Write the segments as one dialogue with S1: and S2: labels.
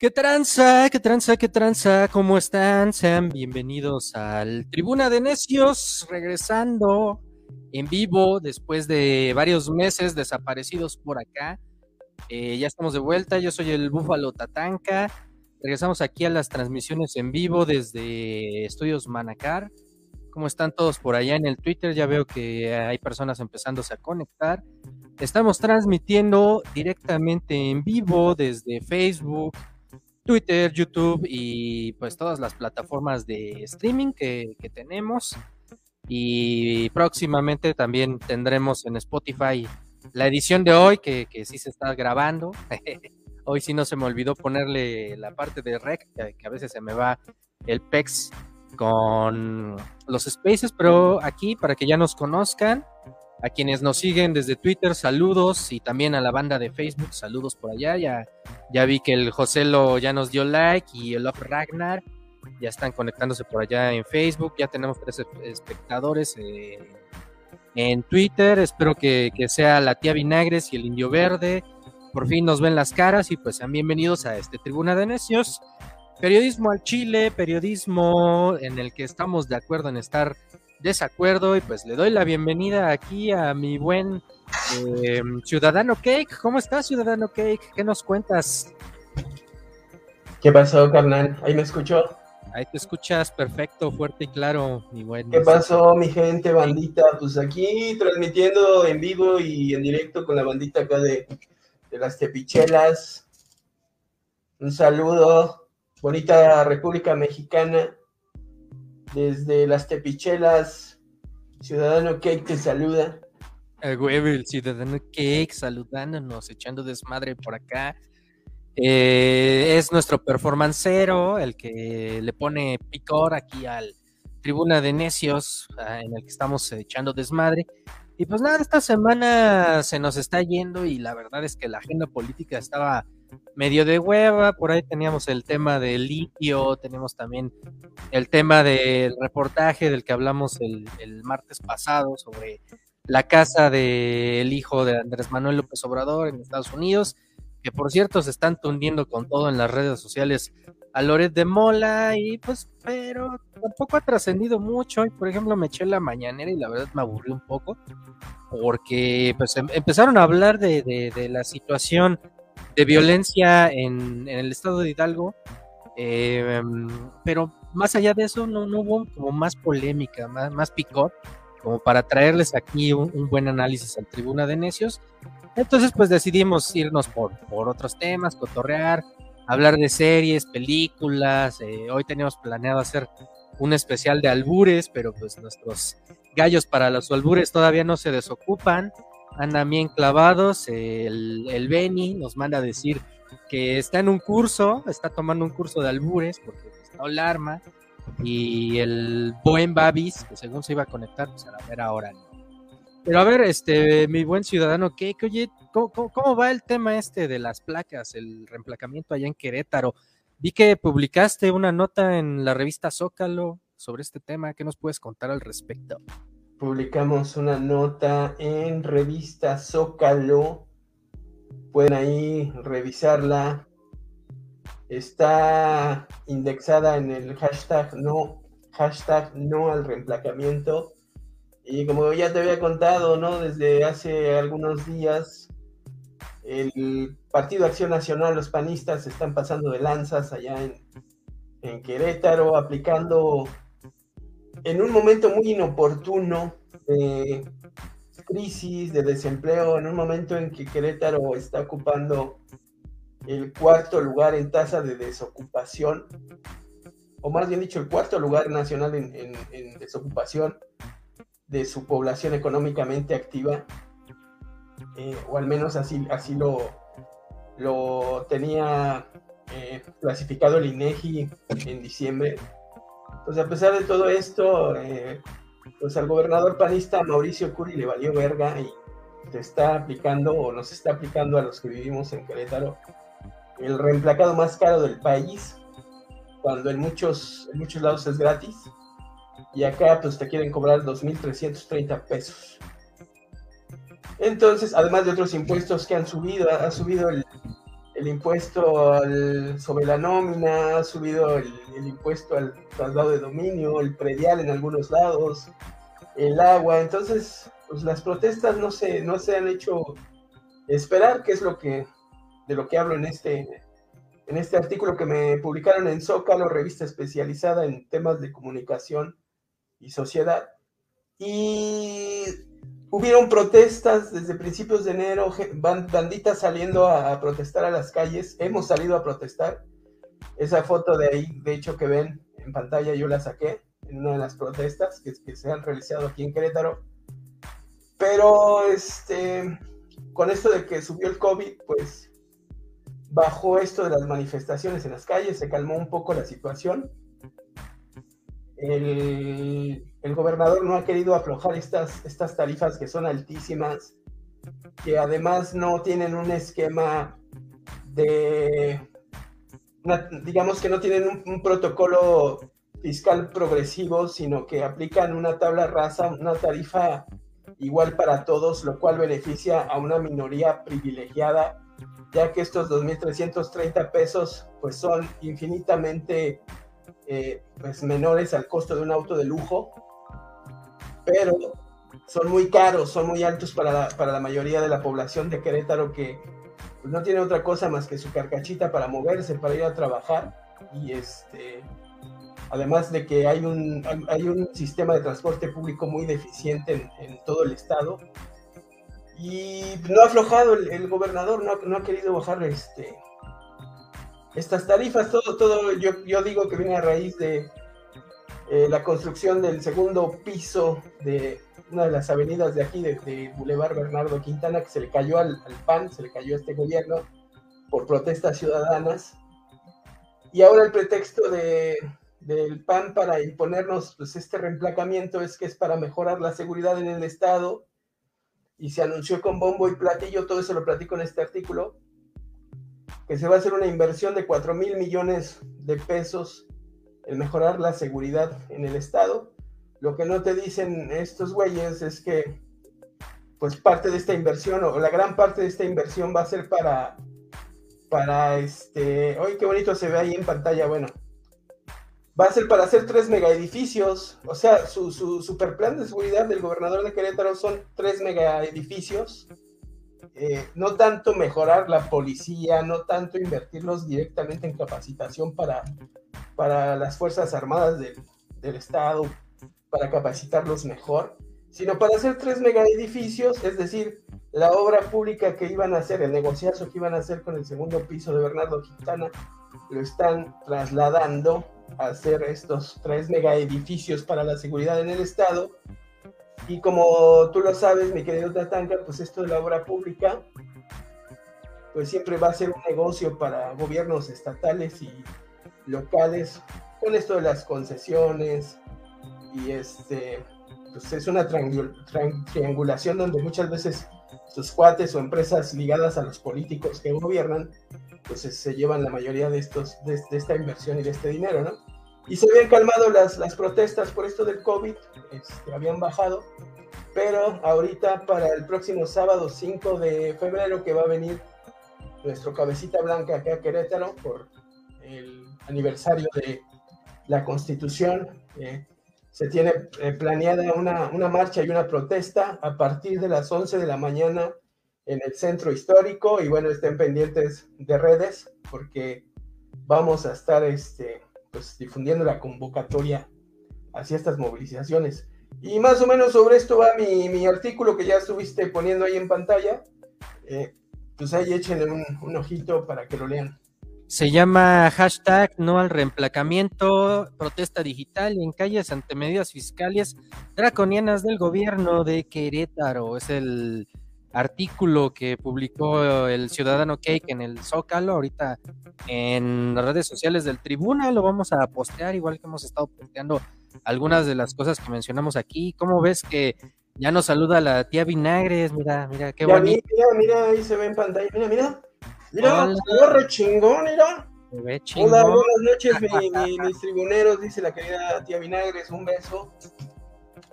S1: ¿Qué tranza? ¿Qué tranza? ¿Qué tranza? ¿Cómo están? Sean bienvenidos al Tribuna de Necios, regresando en vivo después de varios meses desaparecidos por acá. Eh, ya estamos de vuelta, yo soy el Búfalo Tatanka. Regresamos aquí a las transmisiones en vivo desde Estudios Manacar. ¿Cómo están todos por allá en el Twitter? Ya veo que hay personas empezándose a conectar. Estamos transmitiendo directamente en vivo desde Facebook, Twitter, YouTube y pues todas las plataformas de streaming que, tenemos. Y próximamente también tendremos en Spotify la edición de hoy, que, que sí se está grabando. hoy sí no se me olvidó ponerle la parte de rec, que, a veces se me va el PEX con los spaces, pero aquí para que ya nos conozcan, a quienes nos siguen desde Twitter, saludos y también a la banda de Facebook, saludos por allá. Ya, ya vi que el Joselo ya nos dio like y el Love Ragnar ya están conectándose por allá en Facebook. Ya tenemos tres espectadores eh, en Twitter. Espero que, que, sea la tía Vinagres y el Indio Verde. Por fin nos ven las caras y pues sean bienvenidos a este Tribuna de Necios. Periodismo al Chile, periodismo en el que estamos de acuerdo en estar desacuerdo y pues le doy la bienvenida aquí a mi buen eh, Ciudadano Cake. ¿Cómo estás, Ciudadano Cake? ¿Qué nos cuentas?
S2: ¿Qué pasó, carnal? ¿Ahí me escuchó?
S1: Ahí te escuchas perfecto, fuerte y claro, mi buen.
S2: ¿Qué pasó, mi gente, bandita? Pues aquí transmitiendo en vivo y en directo con la bandita acá de, de las Tepichelas. Un saludo, bonita República Mexicana desde las Tepichelas, Ciudadano Cake te saluda.
S1: El huevo, el Ciudadano Cake saludándonos, echando desmadre por acá. Eh, es nuestro performancero, el que le pone picor aquí al Tribuna de Necios, ah, en el que estamos echando desmadre. Y pues nada, esta semana se nos está yendo y la verdad es que la agenda política estaba medio de hueva, por ahí teníamos el tema del litio, tenemos también el tema del reportaje del que hablamos el, martes pasado sobre la casa del hijo de Andrés Manuel López Obrador en Estados Unidos, que por cierto se están tundiendo con todo en las redes sociales a Loret de Mola y pues, pero tampoco ha trascendido mucho. Y por ejemplo me eché la mañanera y la verdad me aburrí un poco porque pues em, empezaron a hablar de, de la situación de violencia en, el estado de Hidalgo, em, pero más allá de eso no, hubo como más polémica, más, más picor, como para traerles aquí un, buen análisis al Tribuna de Necios. Entonces pues decidimos irnos por, por otros temas, cotorrear, hablar de series, películas, eh, hoy teníamos planeado hacer un especial de albures, pero pues nuestros gallos para los albures todavía no se desocupan andan bien clavados. El, el Benny nos manda a decir que está en un curso, está tomando un curso de albures porque está alarma. Y el buen Babis, que según se iba a conectar, pues a ver ahora. Pero a ver, este, mi buen ciudadano, ¿qué, oye, ¿cómo, va el tema este de las placas, el reemplacamiento allá en Querétaro? Vi que publicaste una nota en la revista Zócalo sobre este tema. ¿Qué nos puedes contar al respecto?
S2: Publicamos una nota en revista Zócalo. Pueden ahí revisarla. Está indexada en el hashtag no, hashtag no al reemplacamiento. Y como ya te había contado, ¿no? Desde hace algunos días, el Partido Acción Nacional, los panistas, están pasando de lanzas allá en, en Querétaro, aplicando en un momento muy inoportuno de crisis, de desempleo, en un momento en que Querétaro está ocupando el cuarto lugar en tasa de desocupación, o más bien dicho, el cuarto lugar nacional en, desocupación de su población económicamente activa, eh, o al menos así, así lo, lo tenía eh, clasificado el INEGI en diciembre pues a pesar de todo esto, eh, pues al gobernador panista Mauricio Curi le valió verga y se está aplicando o nos está aplicando a los que vivimos en Querétaro el reemplacado más caro del país, cuando en muchos, muchos lados es gratis. Y acá pues te quieren cobrar 2.330 pesos. Entonces, además de otros impuestos que han subido, ha subido el, el impuesto sobre la nómina, ha subido el, impuesto al traslado de dominio, el predial en algunos lados, el agua. Entonces, pues las protestas no se, no se han hecho esperar, que es lo que, de lo que hablo en este, en este artículo que me publicaron en Zócalo, revista especializada en temas de comunicación y sociedad. Y hubieron protestas desde principios de enero, banditas saliendo a, protestar a las calles. Hemos salido a protestar. Esa foto de ahí, de hecho, que ven en pantalla, yo la saqué en una de las protestas que, se han realizado aquí en Querétaro. Pero este, con esto de que subió el COVID, pues bajó esto de las manifestaciones en las calles, se calmó un poco la situación. El, el gobernador no ha querido aflojar estas, estas tarifas que son altísimas, que además no tienen un esquema de, digamos que no tienen un, protocolo fiscal progresivo, sino que aplican una tabla rasa, una tarifa igual para todos, lo cual beneficia a una minoría privilegiada, ya que estos 2.330 pesos pues son infinitamente eh, pues menores al costo de un auto de lujo pero son muy caros, son muy altos para la, para la mayoría de la población de Querétaro que pues, no tiene otra cosa más que su carcachita para moverse, para ir a trabajar. Y este además de que hay un, hay un sistema de transporte público muy deficiente en, todo el estado. Y no ha aflojado el, gobernador, no, no, ha querido bajar este, estas tarifas, todo, todo yo, yo digo que viene a raíz de, eh, la construcción del segundo piso de una de las avenidas de aquí, de, Boulevard Bernardo Quintana, que se le cayó al, PAN, se le cayó a este gobierno por protestas ciudadanas. Y ahora el pretexto de, del PAN para imponernos pues, este reemplacamiento es que es para mejorar la seguridad en el Estado y se anunció con bombo y platillo, todo eso lo platico en este artículo, que se va a hacer una inversión de 4 mil millones de pesos el mejorar la seguridad en el estado. Lo que no te dicen estos güeyes es que pues parte de esta inversión o la gran parte de esta inversión va a ser para para este, oye qué bonito se ve ahí en pantalla, bueno, va a ser para hacer tres mega edificios, o sea, su, su super plan de seguridad del gobernador de Querétaro son tres mega edificios, eh, no tanto mejorar la policía, no tanto invertirlos directamente en capacitación para para las Fuerzas Armadas del, Estado, para capacitarlos mejor, sino para hacer tres mega edificios, es decir, la obra pública que iban a hacer, el negociazo que iban a hacer con el segundo piso de Bernardo Quintana, lo están trasladando a hacer estos tres mega edificios para la seguridad en el Estado. Y como tú lo sabes, mi querido Tatanka, pues esto de la obra pública, pues siempre va a ser un negocio para gobiernos estatales y locales con esto de las concesiones y este pues es una triangulación donde muchas veces sus cuates o empresas ligadas a los políticos que gobiernan pues se llevan la mayoría de estos de, esta inversión y de este dinero no y se habían calmado las, las protestas por esto del COVID este, habían bajado pero ahorita para el próximo sábado 5 de febrero que va a venir nuestro cabecita blanca acá a Querétaro por el aniversario de la Constitución. Eh, se tiene eh, planeada una, una, marcha y una protesta a partir de las 11 de la mañana en el centro histórico y bueno, estén pendientes de redes porque vamos a estar este, pues, difundiendo la convocatoria hacia estas movilizaciones. Y más o menos sobre esto va mi, mi artículo que ya estuviste poniendo ahí en pantalla. Eh, pues ahí échenle un, un ojito para que lo lean.
S1: Se llama hashtag no al reemplacamiento, protesta digital en calles ante medidas fiscales draconianas del gobierno de Querétaro. Es el artículo que publicó el ciudadano Cake en el Zócalo, ahorita en las redes sociales del Tribuna, lo vamos a postear, igual que hemos estado posteando algunas de las cosas que mencionamos aquí. ¿Cómo ves que ya nos saluda la tía Vinagres? Mira, mira, qué bonito.
S2: Mira, mira, ahí se ve en pantalla, mira, mira. Mira, re chingón, mira. Hola, buenas noches, mis tribuneros, dice la querida tía Vinagres, un beso.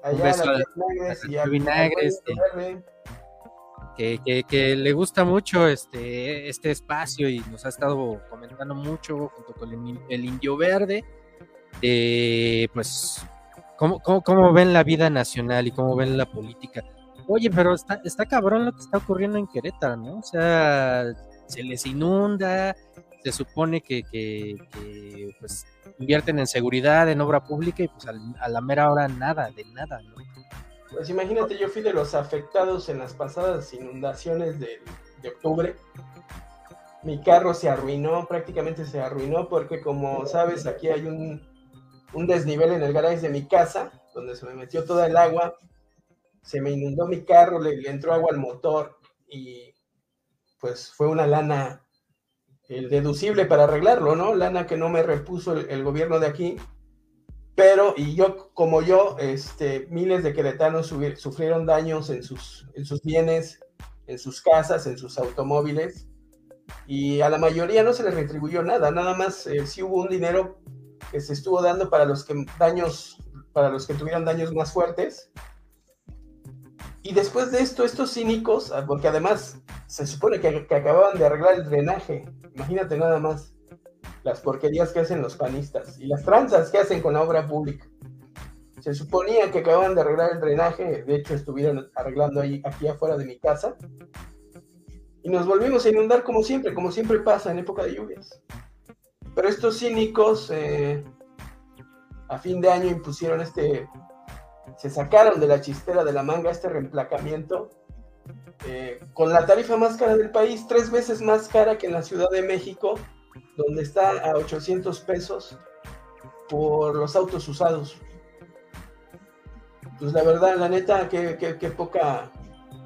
S1: Allá un beso la tía Vinagres. y a Vinagres. Que, le gusta mucho este, este espacio y nos ha estado comentando mucho junto con el, Indio Verde, pues, cómo, cómo, ven la vida nacional y cómo ven la política. Oye, pero está, está cabrón lo que está ocurriendo en Querétaro, ¿no? O sea, se les inunda, se supone que, que, pues, invierten en seguridad, en obra pública y pues a la mera hora nada, de nada, ¿no?
S2: Pues imagínate, yo fui de los afectados en las pasadas inundaciones de, octubre. Mi carro se arruinó, prácticamente se arruinó, porque como sabes, aquí hay un, desnivel en el garage de mi casa, donde se me metió toda el agua. Se me inundó mi carro, le, entró agua al motor y pues fue una lana el deducible para arreglarlo, ¿no? Lana que no me repuso el gobierno de aquí pero, y yo, como yo, este, miles de queretanos sufrieron daños en sus, en sus bienes, en sus casas, en sus automóviles, y a la mayoría no se les retribuyó nada, nada más eh, sí hubo un dinero que se estuvo dando para los que daños, para los que tuvieron daños más fuertes. Y después de esto, estos cínicos, ah, porque además se supone que, que acababan de arreglar el drenaje, imagínate nada más las porquerías que hacen los panistas y las tranzas que hacen con la obra pública. Se suponía que acababan de arreglar el drenaje, de hecho estuvieron arreglando ahí, aquí afuera de mi casa, y nos volvimos a inundar como siempre, como siempre pasa en época de lluvias. Pero estos cínicos eh, a fin de año impusieron este, se sacaron de la chistera de la manga este reemplacamiento eh, con la tarifa más cara del país, tres veces más cara que en la Ciudad de México, donde está a 800 pesos por los autos usados. Pues la verdad, la neta, qué, poca,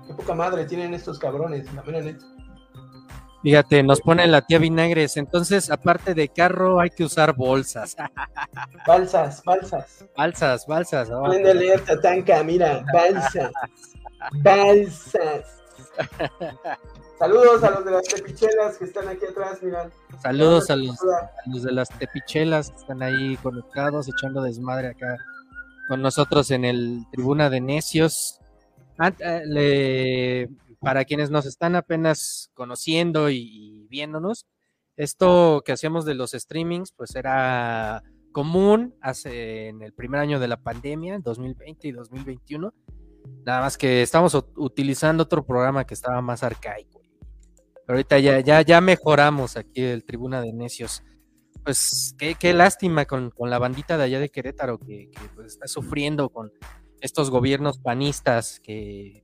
S2: qué poca madre tienen estos cabrones, la mera neta.
S1: Fíjate, nos pone la tía Vinagres. Entonces, aparte de carro, hay que usar bolsas.
S2: balsas, balsas.
S1: Balsas, balsas.
S2: Oh. Pueden leer Tatanka, mira, balsas. balsas. Saludos a los de las tepichelas que están aquí atrás, mira.
S1: Saludos a los, de las tepichelas que están ahí conectados, echando desmadre acá con nosotros en el Tribuna de Necios. Eh, para quienes nos están apenas conociendo y, viéndonos, esto que hacíamos de los streamings, pues era común hace en el primer año de la pandemia, 2020 y 2021. Nada más que estamos utilizando otro programa que estaba más arcaico ahorita ya, ya, ya mejoramos aquí el Tribuna de Necios. Pues qué, lástima con, la bandita de allá de Querétaro que, pues, está sufriendo con estos gobiernos panistas que,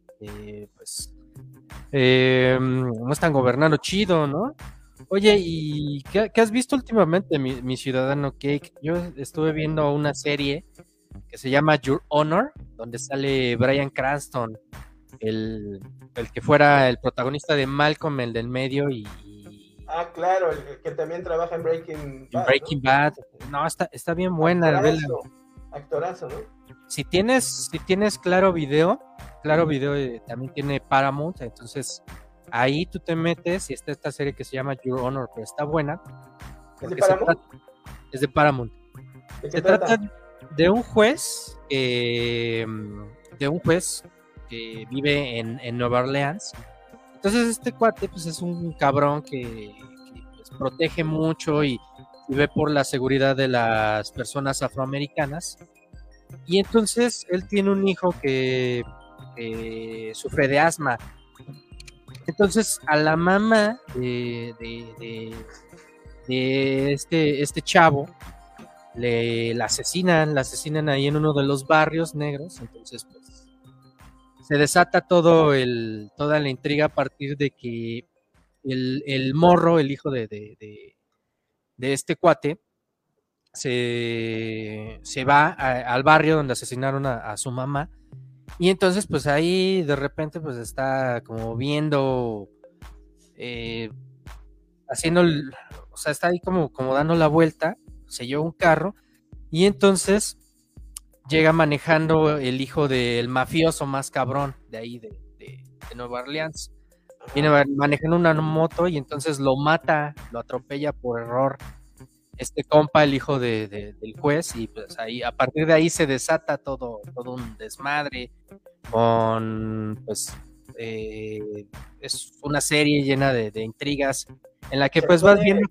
S1: pues eh, no están gobernando chido, ¿no? Oye, ¿y qué, has visto últimamente, mi, mi, ciudadano Cake? Yo estuve viendo una serie que se llama Your Honor, donde sale Brian Cranston el, que fuera el protagonista de Malcolm, el del medio y...
S2: ah, claro, el, que también trabaja en Breaking
S1: Bad. Breaking Bad. No, está, está bien buena.
S2: Actorazo, actorazo, ¿no?
S1: Si tienes, si tienes Claro Video, Claro Video eh, también tiene Paramount, entonces ahí tú te metes y está esta serie que se llama Your Honor, pero está buena.
S2: ¿Es de Paramount?
S1: es de Paramount. se trata? de un juez, de un juez que vive en, Nueva Orleans. Entonces este cuate pues es un cabrón que, pues, protege mucho y, vive por la seguridad de las personas afroamericanas. Y entonces él tiene un hijo que, sufre de asma. Entonces a la mamá de, de, este, este chavo le asesinan, la asesinan ahí en uno de los barrios negros. Entonces pues se desata todo el, toda la intriga a partir de que el, morro, el hijo de, de, este cuate, se, va al barrio donde asesinaron a, su mamá. Y entonces, pues ahí de repente, pues está como viendo, eh, haciendo, o sea, está ahí como, como dando la vuelta, se lleva un carro. Y entonces llega manejando el hijo del mafioso más cabrón de ahí, de, Nueva Orleans. Viene manejando una moto y entonces lo mata, lo atropella por error este compa, el hijo del juez, y pues ahí, a partir de ahí se desata todo, todo un desmadre con pues eh, es una serie llena de, intrigas en la que pues vas viendo...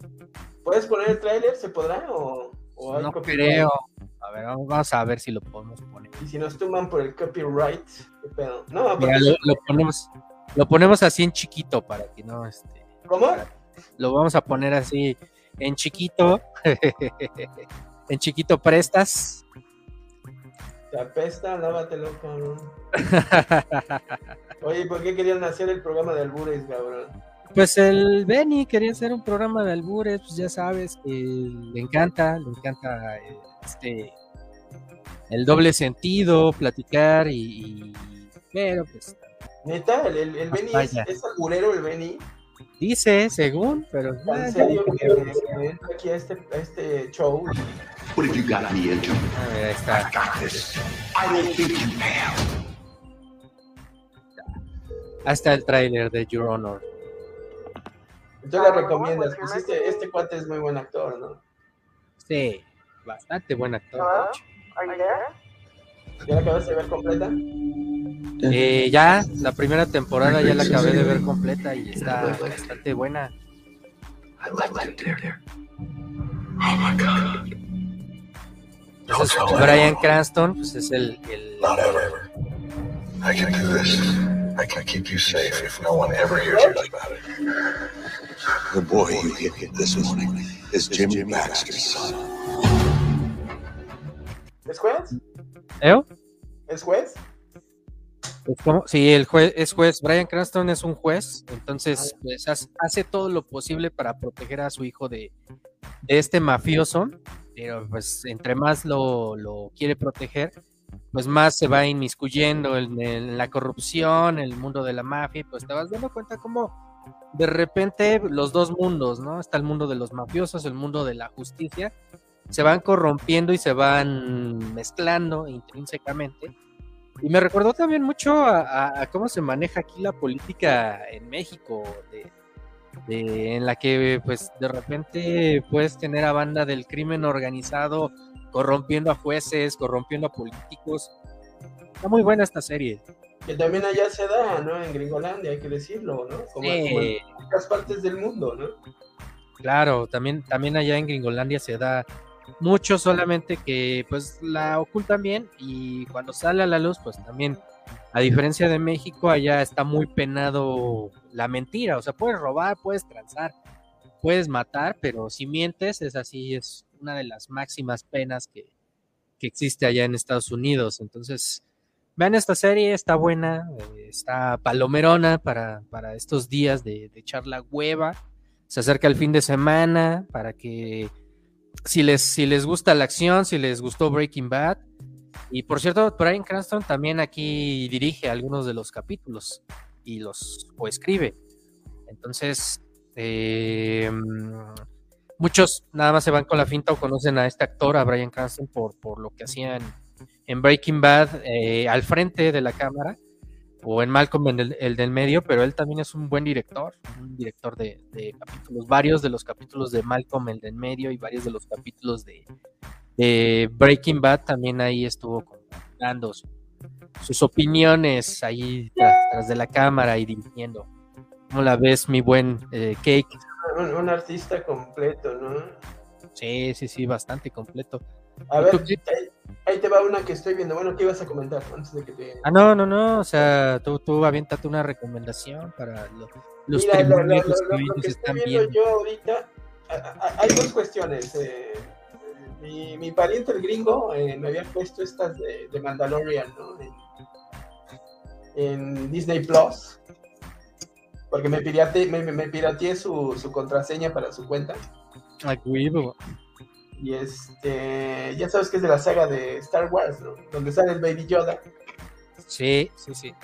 S2: ¿Puedes poner el tráiler? ¿Se podrá o,
S1: no creo? A ver, vamos a ver si lo podemos poner.
S2: Y si nos tumban por el copyright, ¿qué pedo? No,
S1: lo, ponemos, lo ponemos así en chiquito para que no... Este,
S2: ¿Cómo?
S1: lo vamos a poner así en chiquito. en chiquito prestas.
S2: Te apesta, lávatelo, cabrón. Oye, ¿por qué querían hacer el programa de albures, cabrón?
S1: Pues el Benny quería hacer un programa de albures, pues ya sabes que le encanta, le encanta este el doble sentido, platicar y, pero pues
S2: neta, el, el, Benny es, es, alburero el Benny.
S1: Dice, según, pero.
S2: ¿En serio que entra aquí a este, a este show? What have you got me into?
S1: A ver, ahí está. I got this. I don't think you have. Hasta el tráiler de Your Honor.
S2: Tú le recomiendas, pues este, este cuate es muy buen actor, ¿no?
S1: Sí, bastante buen actor.
S2: ¿Ya la acabaste de ver completa?
S1: Eh, ya, la primera temporada ya la acabé de ver completa y está bastante buena. Entonces, Brian Cranston pues es el, el... I can do this. I can keep you safe if no one ever hears about it. The boy you hit this morning is Jimmy Baxter's son.
S2: ¿Es juez?
S1: ¿Eh?
S2: ¿Es juez?
S1: Sí, el juez es juez. Brian Cranston es un juez, entonces pues, hace todo lo posible para proteger a su hijo de, este mafioso, pero pues entre más lo, quiere proteger, pues más se va inmiscuyendo en, la corrupción, en el mundo de la mafia, pues te vas dando cuenta cómo de repente los dos mundos, ¿no? Está el mundo de los mafiosos, el mundo de la justicia, se van corrompiendo y se van mezclando intrínsecamente y me recordó también mucho a, cómo se maneja aquí la política en México, de, en la que pues de repente puedes tener a banda del crimen organizado corrompiendo a jueces, corrompiendo a políticos. Está muy buena esta serie.
S2: Que también allá se da, ¿no? En Gringolandia, hay que decirlo, ¿no? Como, en otras partes del mundo, ¿no?
S1: Claro, también, también allá en Gringolandia se da mucho solamente que pues la ocultan bien y cuando sale a la luz pues también a diferencia de México allá está muy penado la mentira, o sea, puedes robar, puedes transar, puedes matar, pero si mientes es así, es una de las máximas penas que, existe allá en Estados Unidos, entonces vean esta serie, está buena, eh, está palomerona para, para estos días de, de echar la hueva, se acerca el fin de semana para que si les, si les gusta la acción, si les gustó Breaking Bad. Y por cierto, Brian Cranston también aquí dirige algunos de los capítulos y los coescribe. Entonces, eh, muchos nada más se van con la finta o conocen a este actor, a Brian Cranston, por, por lo que hacían en Breaking Bad eh, al frente de la cámara o en Malcolm el, el, del medio, pero él también es un buen director, un director de, capítulos, varios de los capítulos de Malcolm el del medio y varios de los capítulos de, Breaking Bad también ahí estuvo dando sus opiniones ahí tras, de la cámara y dirigiendo. ¿Cómo la ves, mi buen eh, Cake?
S2: Un, artista completo, ¿no?
S1: Sí, sí, sí, bastante completo.
S2: A ver, Ahí te va una que estoy viendo. Bueno, ¿qué ibas a comentar antes de que te...
S1: Ah, no, no, no. O sea, tú, tú aviéntate una recomendación para los, los
S2: Mira, lo, lo, que, están viendo. Yo ahorita, hay dos cuestiones. Eh, mi, mi, pariente el gringo eh, me había puesto estas de, de Mandalorian, ¿no? En, Disney Plus. Porque me pirateé, me, me pirateé su, su contraseña para su cuenta.
S1: Ay.
S2: Y este, ya sabes que es de la saga de Star Wars, ¿no? Donde sale el Baby Yoda.
S1: Sí, sí, sí.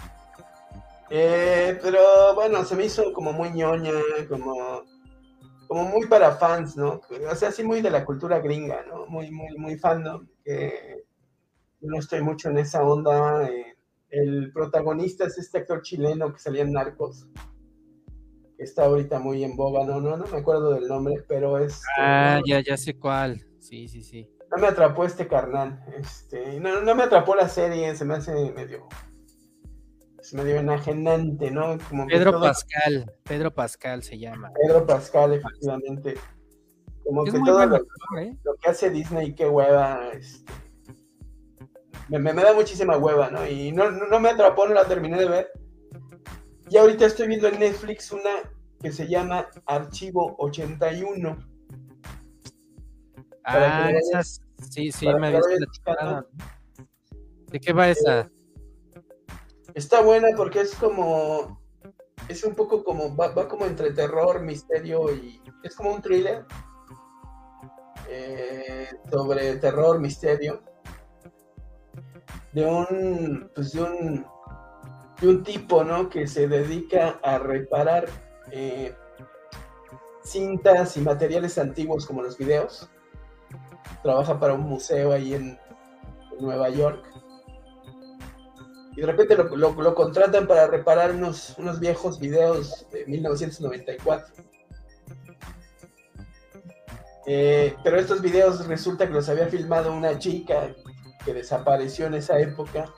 S2: Eh, pero bueno, se me hizo como muy ñoña, como, como muy para fans, ¿no? O sea, así muy de la cultura gringa, ¿no? Muy, muy, muy fandom, que no estoy mucho en esa onda. Eh, el protagonista es este actor chileno que salía en Narcos está ahorita muy en boga, no, no, no me acuerdo del nombre, pero es...
S1: Ah, ya, ya sé cuál, sí, sí, sí.
S2: No me atrapó este carnal, este, no, no me atrapó la serie, se me hace medio, es medio enajenante, ¿no?
S1: Como Pedro Pascal, Pedro Pascal se llama.
S2: Pedro Pascal, efectivamente. Como que todo ¿eh? lo, que hace Disney, qué hueva, este, me, da muchísima hueva, ¿no? Y no, no, me atrapó, no la terminé de ver. Y ahorita estoy viendo en Netflix una que se llama Archivo 81.
S1: Ah, esas, sí, sí, me habías platicado. ¿De qué va esa? Eh,
S2: está buena porque es como, es un poco como, va, como entre terror, misterio y es como un thriller eh, sobre terror, misterio de un, pues de un, de un tipo, ¿no? Que se dedica a reparar eh, cintas y materiales antiguos como los videos. Trabaja para un museo ahí en Nueva York y de repente lo, contratan para reparar unos, viejos videos de 1994. Eh, pero estos videos resulta que los había filmado una chica que desapareció en esa época,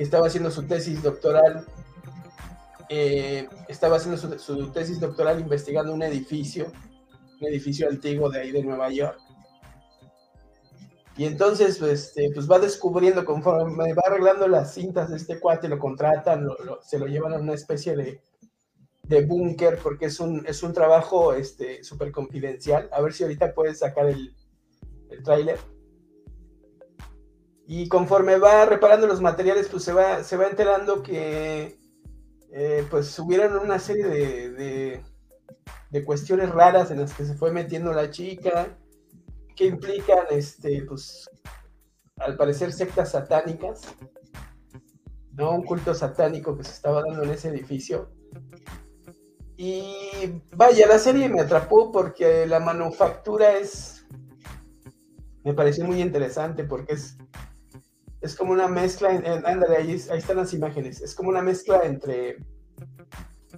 S2: que estaba haciendo su tesis doctoral, eh, estaba haciendo su, tesis doctoral investigando un edificio, un edificio antiguo de ahí de Nueva York y entonces, pues, este, pues va descubriendo conforme va arreglando las cintas de este cuate, lo contratan, se lo llevan a una especie de, de búnker, porque es un, es un trabajo este, súper confidencial. A ver si ahorita puedes sacar el, el tráiler. Y conforme va reparando los materiales, pues se va, se va enterando que eh, pues hubieron una serie de, de, de cuestiones raras en las que se fue metiendo la chica que implican, este, pues, al parecer sectas satánicas, ¿no? Un culto satánico que se estaba dando en ese edificio. Y vaya, la serie me atrapó porque la manufactura es, me pareció muy interesante porque es, es como una mezcla, ándale, ahí, ahí están las imágenes, es como una mezcla entre,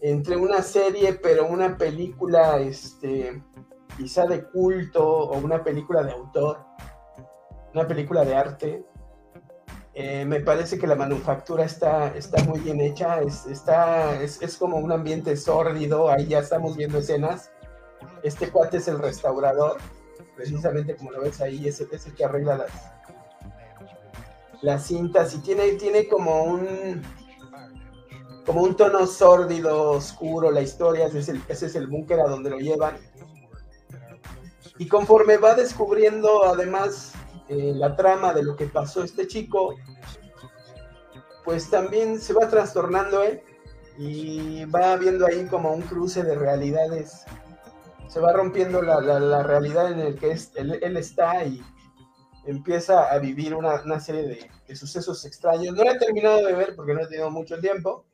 S2: entre una serie, pero una película, este, quizá de culto o una película de autor, una película de arte. Eh, me parece que la manufactura está, está muy bien hecha, es, está, es, como un ambiente sórdido, ahí ya estamos viendo escenas. Este cuate es el restaurador, precisamente como lo ves ahí, es, es el que arregla las, las cintas y tiene, tiene como un como un tono sórdido, oscuro, la historia, ese es el, ese es el búnker a donde lo llevan y conforme va descubriendo además eh, la trama de lo que pasó este chico, pues también se va trastornando él y va viendo ahí como un cruce de realidades. Se va rompiendo la, realidad en la que él, está y empieza a vivir una, serie de, de, sucesos extraños. No la he terminado de ver porque no he tenido mucho tiempo,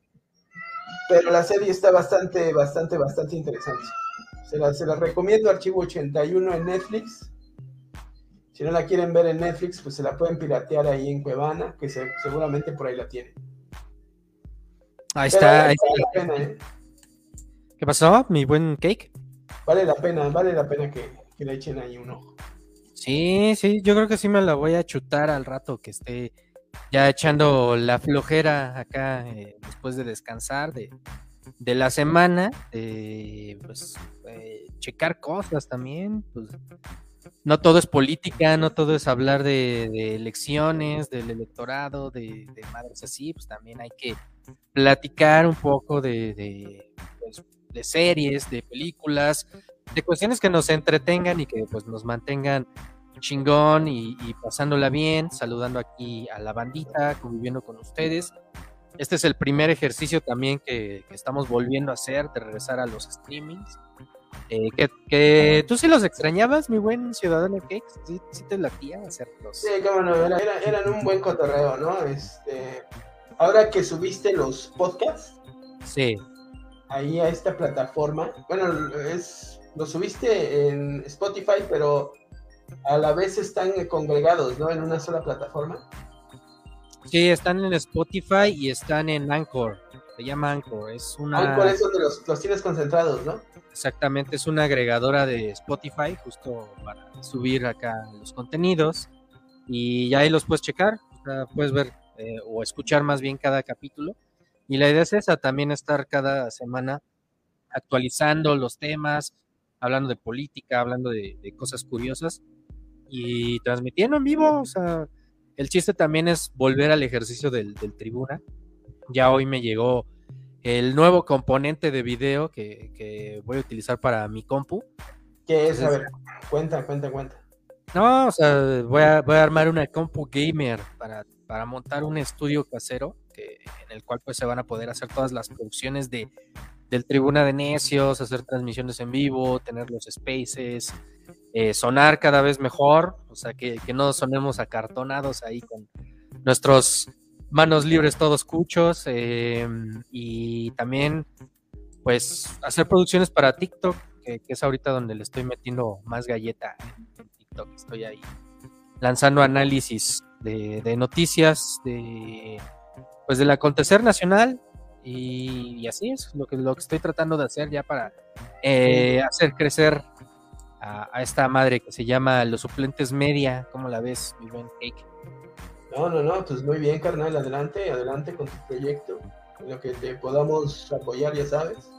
S2: pero la serie está bastante, bastante, bastante interesante. Se la, recomiendo, Archivo 81 en Netflix. Si no la quieren ver en Netflix, pues se la pueden piratear ahí en Cuevana, que seguramente por ahí la tienen.
S1: Ahí está. Ahí está. ¿eh? ¿Qué pasó, mi buen cake?
S2: Vale la pena, vale la pena que, le echen ahí un ojo.
S1: Sí, sí, yo creo que sí me la voy a chutar al rato que esté ya echando la flojera acá eh, después de descansar de, de la semana, pues, eh, checar cosas también, pues no todo es política, no todo es hablar de, elecciones, del electorado, de, madres así, pues también hay que platicar un poco de, pues, de, series, de películas, de cuestiones que nos entretengan y que pues nos mantengan chingón y, y pasándola bien, saludando aquí a la bandita, conviviendo con ustedes. Este es el primer ejercicio también que, estamos volviendo a hacer, de regresar a los streamings. Eh, que, tú sí los extrañabas, mi buen ciudadano Cakes, sí, sí te latía hacerlos.
S2: Sí, cómo no, eran un buen cotorreo, ¿no? Este, ahora que subiste los podcasts,
S1: sí.
S2: ahí a esta plataforma, bueno, es, lo subiste en Spotify, pero a la vez están congregados, ¿no? En una sola plataforma.
S1: Sí, están en Spotify y están en Anchor. Se llama Anchor. Es una.
S2: Anchor es donde los, tienes concentrados, ¿no?
S1: Exactamente, es una agregadora de Spotify, justo para subir acá los contenidos. Y ya ahí los puedes checar. puedes ver eh, o escuchar más bien cada capítulo. Y la idea es esa, también estar cada semana actualizando los temas, hablando de política, hablando de, cosas curiosas y transmitiendo en vivo. O sea, el chiste también es volver al ejercicio del, tribuna. Ya hoy me llegó el nuevo componente de video que, voy a utilizar para mi compu.
S2: ¿Qué es? a ver, cuenta, cuenta, cuenta.
S1: No, o sea, voy a, voy a armar una compu gamer para, para montar un estudio casero que, en el cual pues se van a poder hacer todas las producciones de, del Tribuna de Necios, hacer transmisiones en vivo, tener los spaces, eh, sonar cada vez mejor, o sea, que, no sonemos acartonados ahí con nuestros manos libres todos cuchos em, y también pues hacer producciones para TikTok, que, es ahorita donde le estoy metiendo más galleta en, TikTok, estoy ahí lanzando análisis de, de noticias, de pues del acontecer nacional y, así es lo que, lo que estoy tratando de hacer ya para eh, hacer crecer a, esta madre que se llama Los Suplentes Media. ¿Cómo la ves, mi buen Cake?
S2: No, no, no, pues muy bien, carnal. Adelante, adelante con tu proyecto. En lo que te podamos apoyar, ya sabes.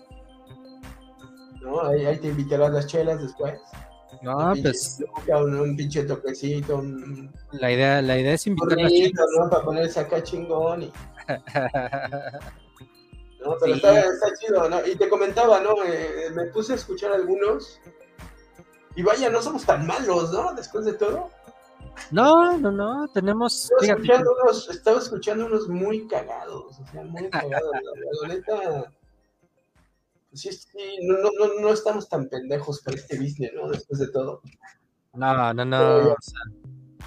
S2: ¿No? Ahí, te invitaré a las chelas después.
S1: No, pues.
S2: Un, pinche toquecito.
S1: La, idea, la idea es invitar a las
S2: chelas. ¿no? Para ponerse acá chingón. Y... No, pero está, chido, ¿no? Y te comentaba, ¿no? Eh, me puse a escuchar algunos. Y vaya, no somos tan malos, ¿no? Después de todo.
S1: No, no, no, tenemos.
S2: Estaba, escuchando unos, estaba escuchando unos muy cagados, o sea, muy cagados. la, neta. Pues sí, sí, no, no, no, estamos tan pendejos para este business, ¿no? Después de todo.
S1: No, no, no.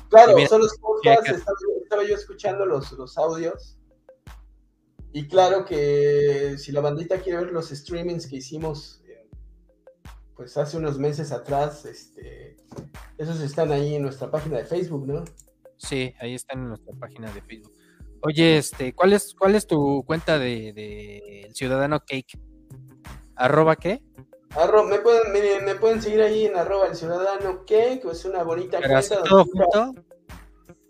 S2: claro, son los podcasts, estaba, estaba, yo escuchando los, los audios y claro que si la bandita quiere ver los streamings que hicimos, eh, pues hace unos meses atrás, este, esos están ahí en nuestra página de Facebook, ¿no?
S1: Sí, ahí están en nuestra página de Facebook. Oye, este, ¿cuál es, cuál es tu cuenta de, de Ciudadano Cake? ¿Arroba qué?
S2: me, pueden, me, pueden seguir ahí en arroba el Ciudadano Cake, es una bonita
S1: cuenta. todo junto?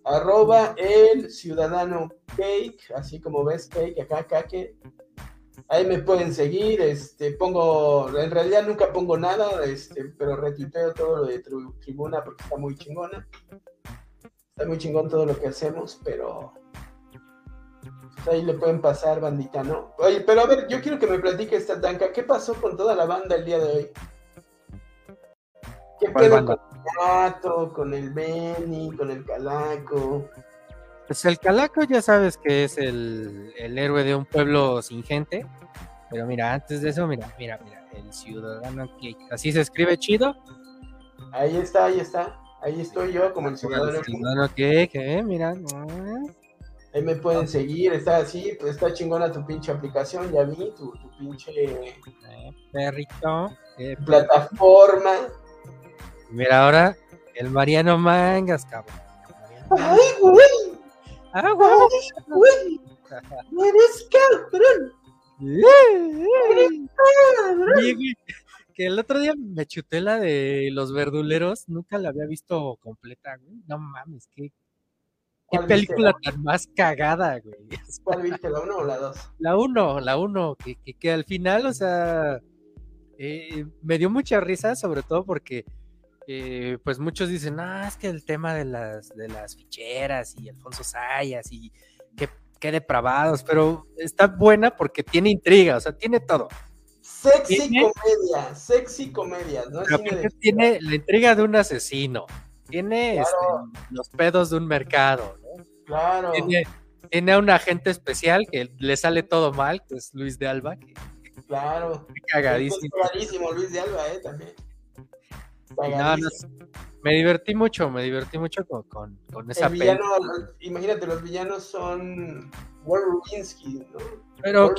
S2: Arroba el ciudadano cake, así como ves cake acá, cake. Ahí me pueden seguir, este, pongo, en realidad nunca pongo nada, este, pero retuiteo todo lo de tribuna porque está muy chingona. Está muy chingón todo lo que hacemos, pero pues, ahí le pueden pasar, bandita, ¿no? Oye, pero a ver, yo quiero que me platique esta tanca, ¿qué pasó con toda la banda el día de hoy? ¿Qué pedo con el gato, con el Benny, con el Calaco?
S1: Pues el Calaco ya sabes que es el, héroe de un pueblo sin gente. Pero mira, antes de eso, mira, mira, mira, el ciudadano que así se escribe chido.
S2: Ahí está, ahí está. Ahí estoy yo como el ciudadano.
S1: El ciudadano mira.
S2: Ahí me pueden seguir, está así, pues está chingona tu pinche aplicación, ya vi, tu, tu pinche eh,
S1: perrito,
S2: eh, plataforma.
S1: Mira ahora el Mariano Mangas, cabrón.
S2: ¡Ay, güey! ¡Ah, güey! ¡No eres cabrón!
S1: Que el otro día me chuté la de los verduleros, nunca la había visto completa, güey. No mames, qué, qué película tan más cagada, güey.
S2: ¿Cuál viste, la 1 o la 2?
S1: La 1, la 1, que, que, que, al final, o sea, eh, me dio mucha risa, sobre todo porque eh, pues muchos dicen, ah, es que el tema de las, de las ficheras y Alfonso Sayas y qué, qué depravados, pero está buena porque tiene intriga, o sea, tiene todo.
S2: Sexy comedia, sexy comedia, ¿no?
S1: tiene la intriga de un asesino, tiene este, los pedos de un mercado, ¿no?
S2: Claro.
S1: Tiene, tiene, a un agente especial que le sale todo mal, que es Luis de Alba.
S2: claro.
S1: Cagadísimo.
S2: cagadísimo Luis de Alba, ¿eh? También
S1: me divertí mucho, me divertí mucho con, con, esa
S2: peli. Imagínate, los villanos son Wolf Rubinsky, ¿no?
S1: Pero,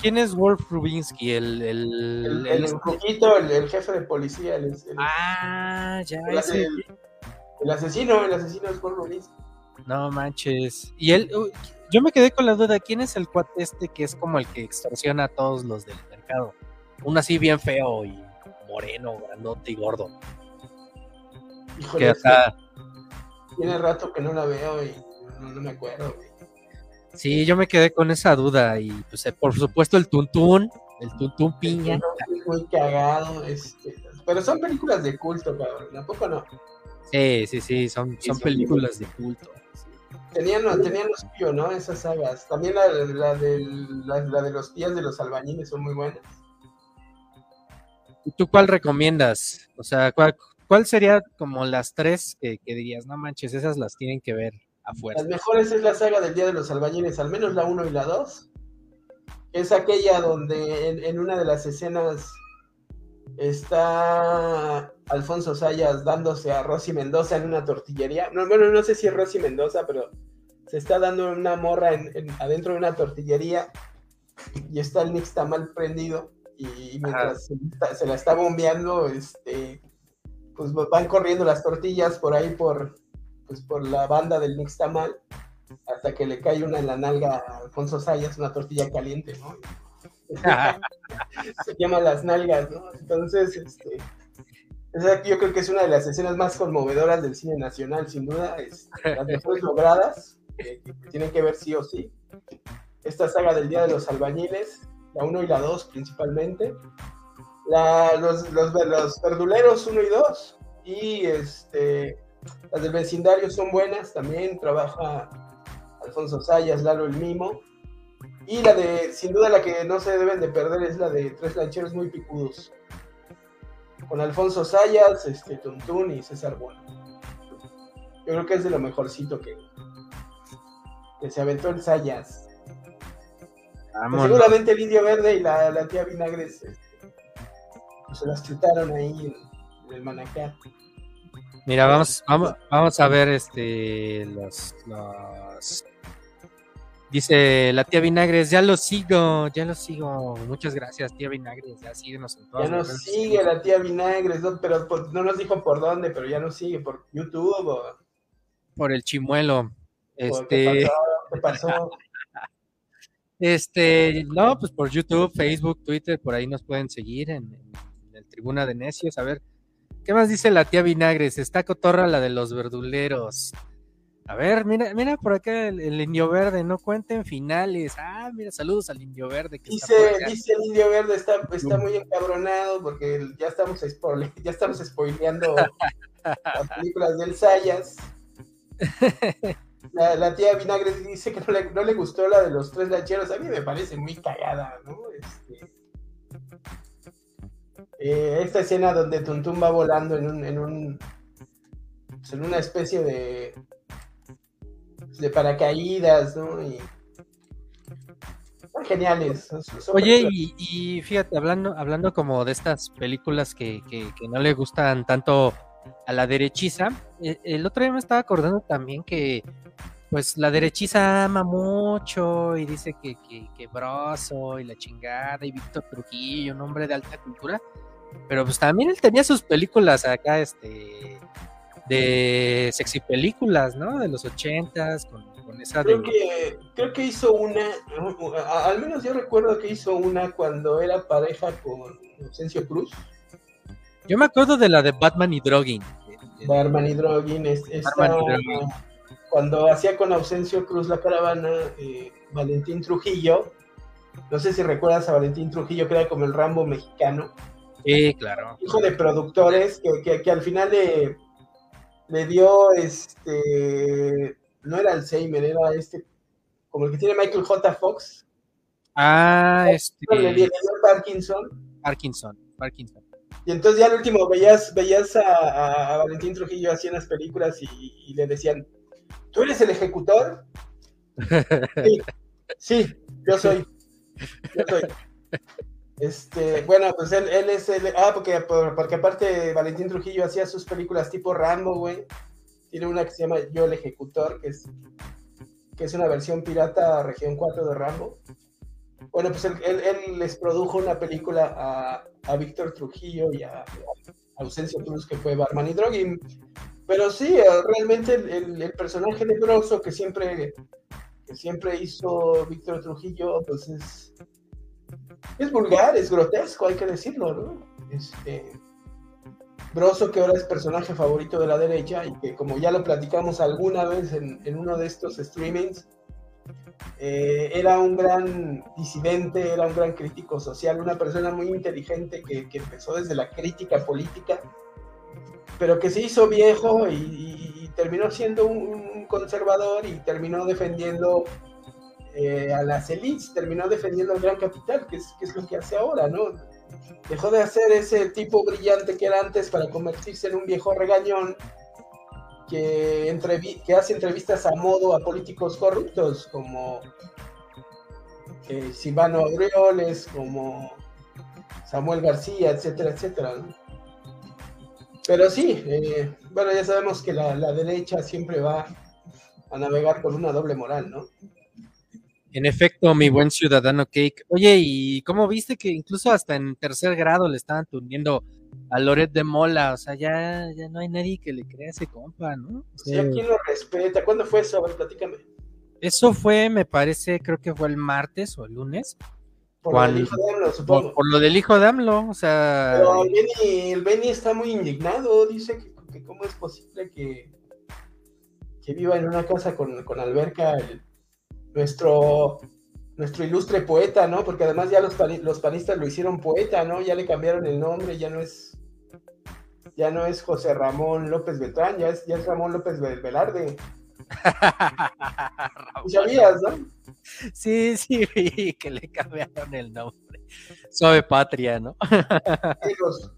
S1: quién es Wolf Rubinsky? El, el,
S2: el, el, el, jefe de policía. El,
S1: ah, ya,
S2: el, el, asesino, el asesino es Wolf Rubinsky.
S1: No manches. Y él, yo me quedé con la duda, ¿quién es el cuate este que es como el que extorsiona a todos los del mercado? Uno así bien feo y moreno, grandote y gordo.
S2: Híjole, tiene rato que no la veo y no, me acuerdo,
S1: Sí, yo me quedé con esa duda y pues eh, por supuesto el Tuntún, el Tuntún Piña.
S2: Es muy cagado, este, pero son películas de culto, cabrón, ¿tampoco no?
S1: Sí, sí, sí, son, son películas de culto.
S2: Tenían, tenían los suyo, ¿no? Esas sagas. También la, la, la, de los días de los albañiles son muy buenas.
S1: ¿Y tú cuál recomiendas? O sea, ¿cuál, cuál sería como las tres que, dirías, no manches, esas las tienen que ver afuera?
S2: Las mejores es la saga del Día de los Albañiles, al menos la 1 y la 2. Es aquella donde en, una de las escenas está Alfonso Sayas dándose a Rosy Mendoza en una tortillería. No, bueno, no sé si es Rosy Mendoza, pero se está dando una morra adentro de una tortillería y está el mix mal prendido y mientras se, la está bombeando, este, pues van corriendo las tortillas por ahí por, pues por la banda del mix tamal hasta que le cae una en la nalga a Alfonso Sayas, una tortilla caliente, ¿no? se llama Las Nalgas, ¿no? Entonces, este, yo creo que es una de las escenas más conmovedoras del cine nacional, sin duda, es las mejores logradas, que tienen que ver sí o sí. Esta saga del Día de los Albañiles, la 1 y la 2 principalmente. los, los, verduleros 1 y 2. Y este, las del vecindario son buenas también. Trabaja Alfonso Sayas, Lalo el Mimo. Y la de, sin duda, la que no se deben de perder es la de Tres Lancheros Muy Picudos. Con Alfonso Sayas, este, Tuntún y César Bueno. Yo creo que es de lo mejorcito que, que se aventó el Sayas. Pues seguramente el Indio Verde y la, tía Vinagres pues se las chutaron ahí en, el Manacá.
S1: Mira, vamos, vamos, vamos a ver este los, los Dice la tía Vinagres, ya lo sigo, ya lo sigo. Muchas gracias, tía Vinagres, ya síguenos en
S2: todas Ya nos sigue la tía Vinagres, pero no nos dijo por dónde, pero ya nos sigue, por YouTube o...
S1: Por el chimuelo. Este... ¿Qué pasó? este, no, pues por YouTube, Facebook, Twitter, por ahí nos pueden seguir en, en el Tribuna de Necios. A ver, ¿qué más dice la tía Vinagres? Está cotorra la de los verduleros. A ver, mira, mira por acá el, indio verde, no cuenten finales. Ah, mira, saludos al indio verde.
S2: Que dice, dice el indio verde, está, está muy encabronado porque ya estamos, ya estamos spoileando las películas del Sayas. La, tía Vinagre dice que no le, gustó la de los tres lancheros. A mí me parece muy cagada, ¿no? Este, eh, esta escena donde Tuntún va volando en un, en un pues, en una especie de de paracaídas, ¿no? Y son geniales.
S1: Oye, y, fíjate, hablando, hablando como de estas películas que, que, no le gustan tanto a la derechiza, e, el otro día me estaba acordando también que pues la derechiza ama mucho y dice que, que, que Broso y la chingada y Víctor Trujillo, un hombre de alta cultura, pero pues también él tenía sus películas acá, este, de sexy películas, ¿no? De los ochentas, con, con esa
S2: creo Que, creo que hizo una, al menos yo recuerdo que hizo una cuando era pareja con Ausencio Cruz.
S1: Yo me acuerdo de la de Batman y Drogin.
S2: Batman y Drogin, es, cuando hacía con Ausencio Cruz la caravana, eh, Valentín Trujillo, no sé si recuerdas a Valentín Trujillo, que era como el Rambo mexicano.
S1: Sí, claro.
S2: Hijo de productores, que, que, que al final de le dio este, no era Alzheimer, era este, como el que tiene Michael J. Fox.
S1: Ah, este.
S2: Le, dio Parkinson.
S1: Parkinson, Parkinson.
S2: Y entonces ya al último veías, veías a, Valentín Trujillo así en las películas y, le decían, ¿tú eres el ejecutor? sí, sí, yo soy. Yo soy. Este, bueno, pues él, él es el. Ah, porque, porque aparte Valentín Trujillo hacía sus películas tipo Rambo, güey. Tiene una que se llama Yo el Ejecutor, que es, que es una versión pirata región 4 de Rambo. Bueno, pues él, él, les produjo una película a, a Víctor Trujillo y a, Ausencia Cruz, que fue Barman y Drogin. Pero sí, realmente el, personaje de Broso que siempre, que siempre hizo Víctor Trujillo, pues es vulgar, es grotesco, hay que decirlo, ¿no? Este, que ahora es personaje favorito de la derecha y que como ya lo platicamos alguna vez en, uno de estos streamings, eh, era un gran disidente, era un gran crítico social, una persona muy inteligente que, empezó desde la crítica política, pero que se hizo viejo y, terminó siendo un, conservador y terminó defendiendo eh, a las élites, terminó defendiendo al gran capital, que es, que es lo que hace ahora, ¿no? Dejó de hacer ese tipo brillante que era antes para convertirse en un viejo regañón que, hace entrevistas a modo a políticos corruptos como eh, Silvano como Samuel García, etcétera, etcétera. Pero sí, eh, bueno, ya sabemos que la, la, derecha siempre va a navegar con una doble moral, ¿no?
S1: En efecto, mi buen ciudadano Cake. Oye, ¿y cómo viste que incluso hasta en tercer grado le estaban tundiendo a Loret de Mola, o sea, ya, ya no hay nadie que le crea a ese compa, ¿no?
S2: sí, ¿a quién lo respeta? ¿Cuándo fue eso? A ver, platícame.
S1: Eso fue, me parece, creo que fue el martes o el lunes.
S2: Por lo del hijo de AMLO, supongo.
S1: Por, lo del hijo de AMLO, o sea.
S2: Pero el Benny, el Benny está muy indignado, dice que, cómo es posible que, que viva en una casa con, con alberca nuestro nuestro ilustre poeta, ¿no? Porque además ya los, los panistas lo hicieron poeta, ¿no? Ya le cambiaron el nombre, ya no es ya no es José Ramón López Beltrán, ya es, ya es Ramón López Velarde. ¿Sabías, no?
S1: Sí, sí, que le cambiaron el nombre. Suave patria, ¿no?
S2: los,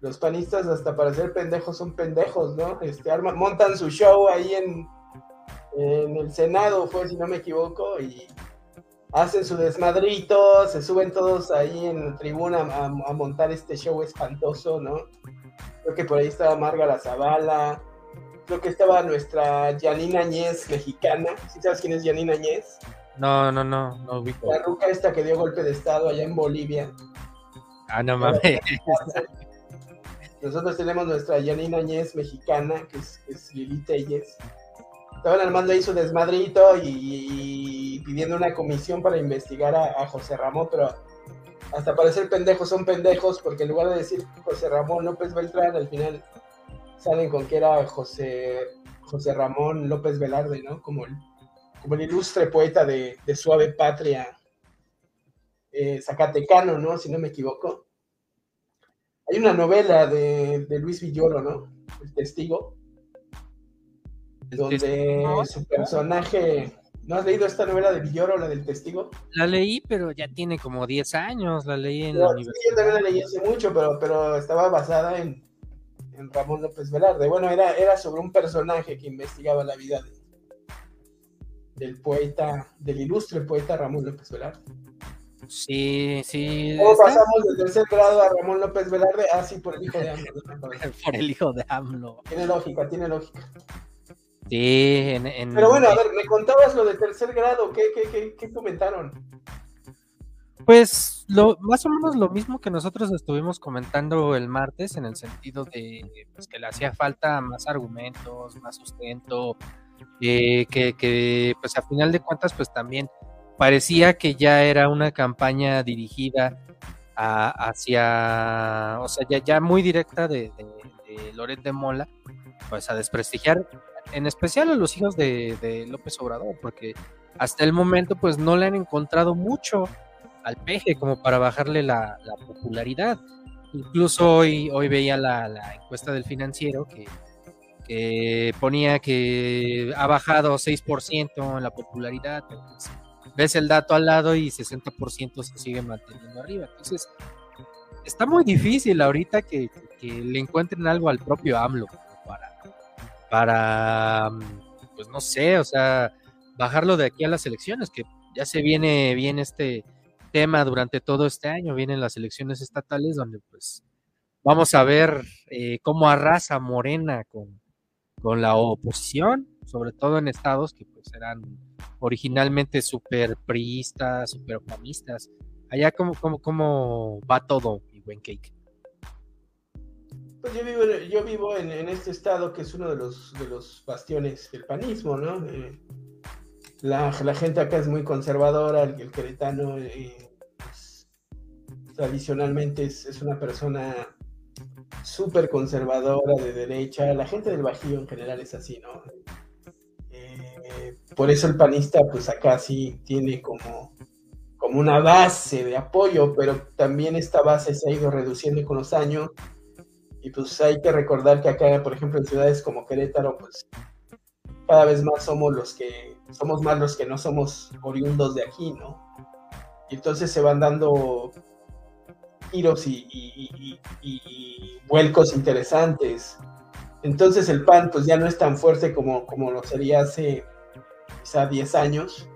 S2: los, panistas hasta para ser pendejos son pendejos, ¿no? Este, montan su show ahí en, en el Senado, fue si no me equivoco, y hacen su desmadrito, se suben todos ahí en la tribuna a, montar este show espantoso, ¿no? Creo que por ahí estaba Marga Zavala, creo que estaba nuestra Janina Añez mexicana, ¿sí sabes quién es Janina Añez?
S1: No, no, no, no ubico.
S2: La ruca esta que dio golpe de estado allá en Bolivia.
S1: Ah, no mames.
S2: Nosotros tenemos nuestra Janina Añez mexicana, que es, es Lili Telles estaban armando ahí su desmadrito y, pidiendo una comisión para investigar a, José Ramón, pero hasta parecer pendejos son pendejos, porque en lugar de decir José Ramón López Beltrán, al final salen con que era José, José Ramón López Velarde, ¿no? Como el, como el ilustre poeta de, Suave Patria eh, Zacatecano, ¿no? Si no me equivoco. Hay una novela de, de Luis Villoro, ¿no? El testigo donde su personaje... ¿No has leído esta novela de Villoro, la del testigo?
S1: La leí, pero ya tiene como 10 años, la leí en la universidad.
S2: yo también la leí hace mucho, pero, pero estaba basada en, Ramón López Velarde. Bueno, era, era sobre un personaje que investigaba la vida del poeta, del ilustre poeta Ramón López Velarde.
S1: Sí, sí.
S2: ¿Cómo pasamos del tercer grado a Ramón López Velarde? Ah, sí, por el hijo de AMLO.
S1: por el hijo de AMLO.
S2: Tiene lógica, tiene lógica.
S1: Sí, en,
S2: Pero bueno, a ver, me contabas lo de tercer grado, ¿qué, qué, qué, comentaron?
S1: Pues lo, más o menos lo mismo que nosotros estuvimos comentando el martes, en el sentido de pues, que le hacía falta más argumentos, más sustento, eh, que, que, pues a final de cuentas pues también parecía que ya era una campaña dirigida hacia, o sea, ya, ya muy directa de, de, de Loret de Mola, pues a desprestigiar en especial a los hijos de, López Obrador, porque hasta el momento pues no le han encontrado mucho al peje como para bajarle la, popularidad. Incluso hoy, hoy veía la, encuesta del financiero que, ponía que ha bajado 6% en la popularidad. ves el dato al lado y 60% se sigue manteniendo arriba. Entonces, está muy difícil ahorita que, que le encuentren algo al propio AMLO para, pues no sé, o sea, bajarlo de aquí a las elecciones, que ya se viene bien este tema durante todo este año, vienen las elecciones estatales donde pues vamos a ver eh, cómo arrasa Morena con, con la oposición, sobre todo en estados que pues eran originalmente súper priistas, súper optimistas. Allá cómo, cómo, cómo va todo, mi buen cake.
S2: Pues yo vivo, yo vivo en, este estado que es uno de los, de los bastiones del panismo, ¿no? Eh, la, gente acá es muy conservadora, el, el queretano eh, pues, tradicionalmente es, una persona súper conservadora, de derecha, la gente del Bajío en general es así, ¿no? Eh, por eso el panista, pues acá sí tiene como, como una base de apoyo, pero también esta base se ha ido reduciendo con los años. Y pues hay que recordar que acá, por ejemplo, en ciudades como Querétaro, pues cada vez más somos los que, somos más los que no somos oriundos de aquí, ¿no? Y entonces se van dando giros y, y, vuelcos interesantes. Entonces el PAN pues ya no es tan fuerte como, como lo sería hace quizá 10 años,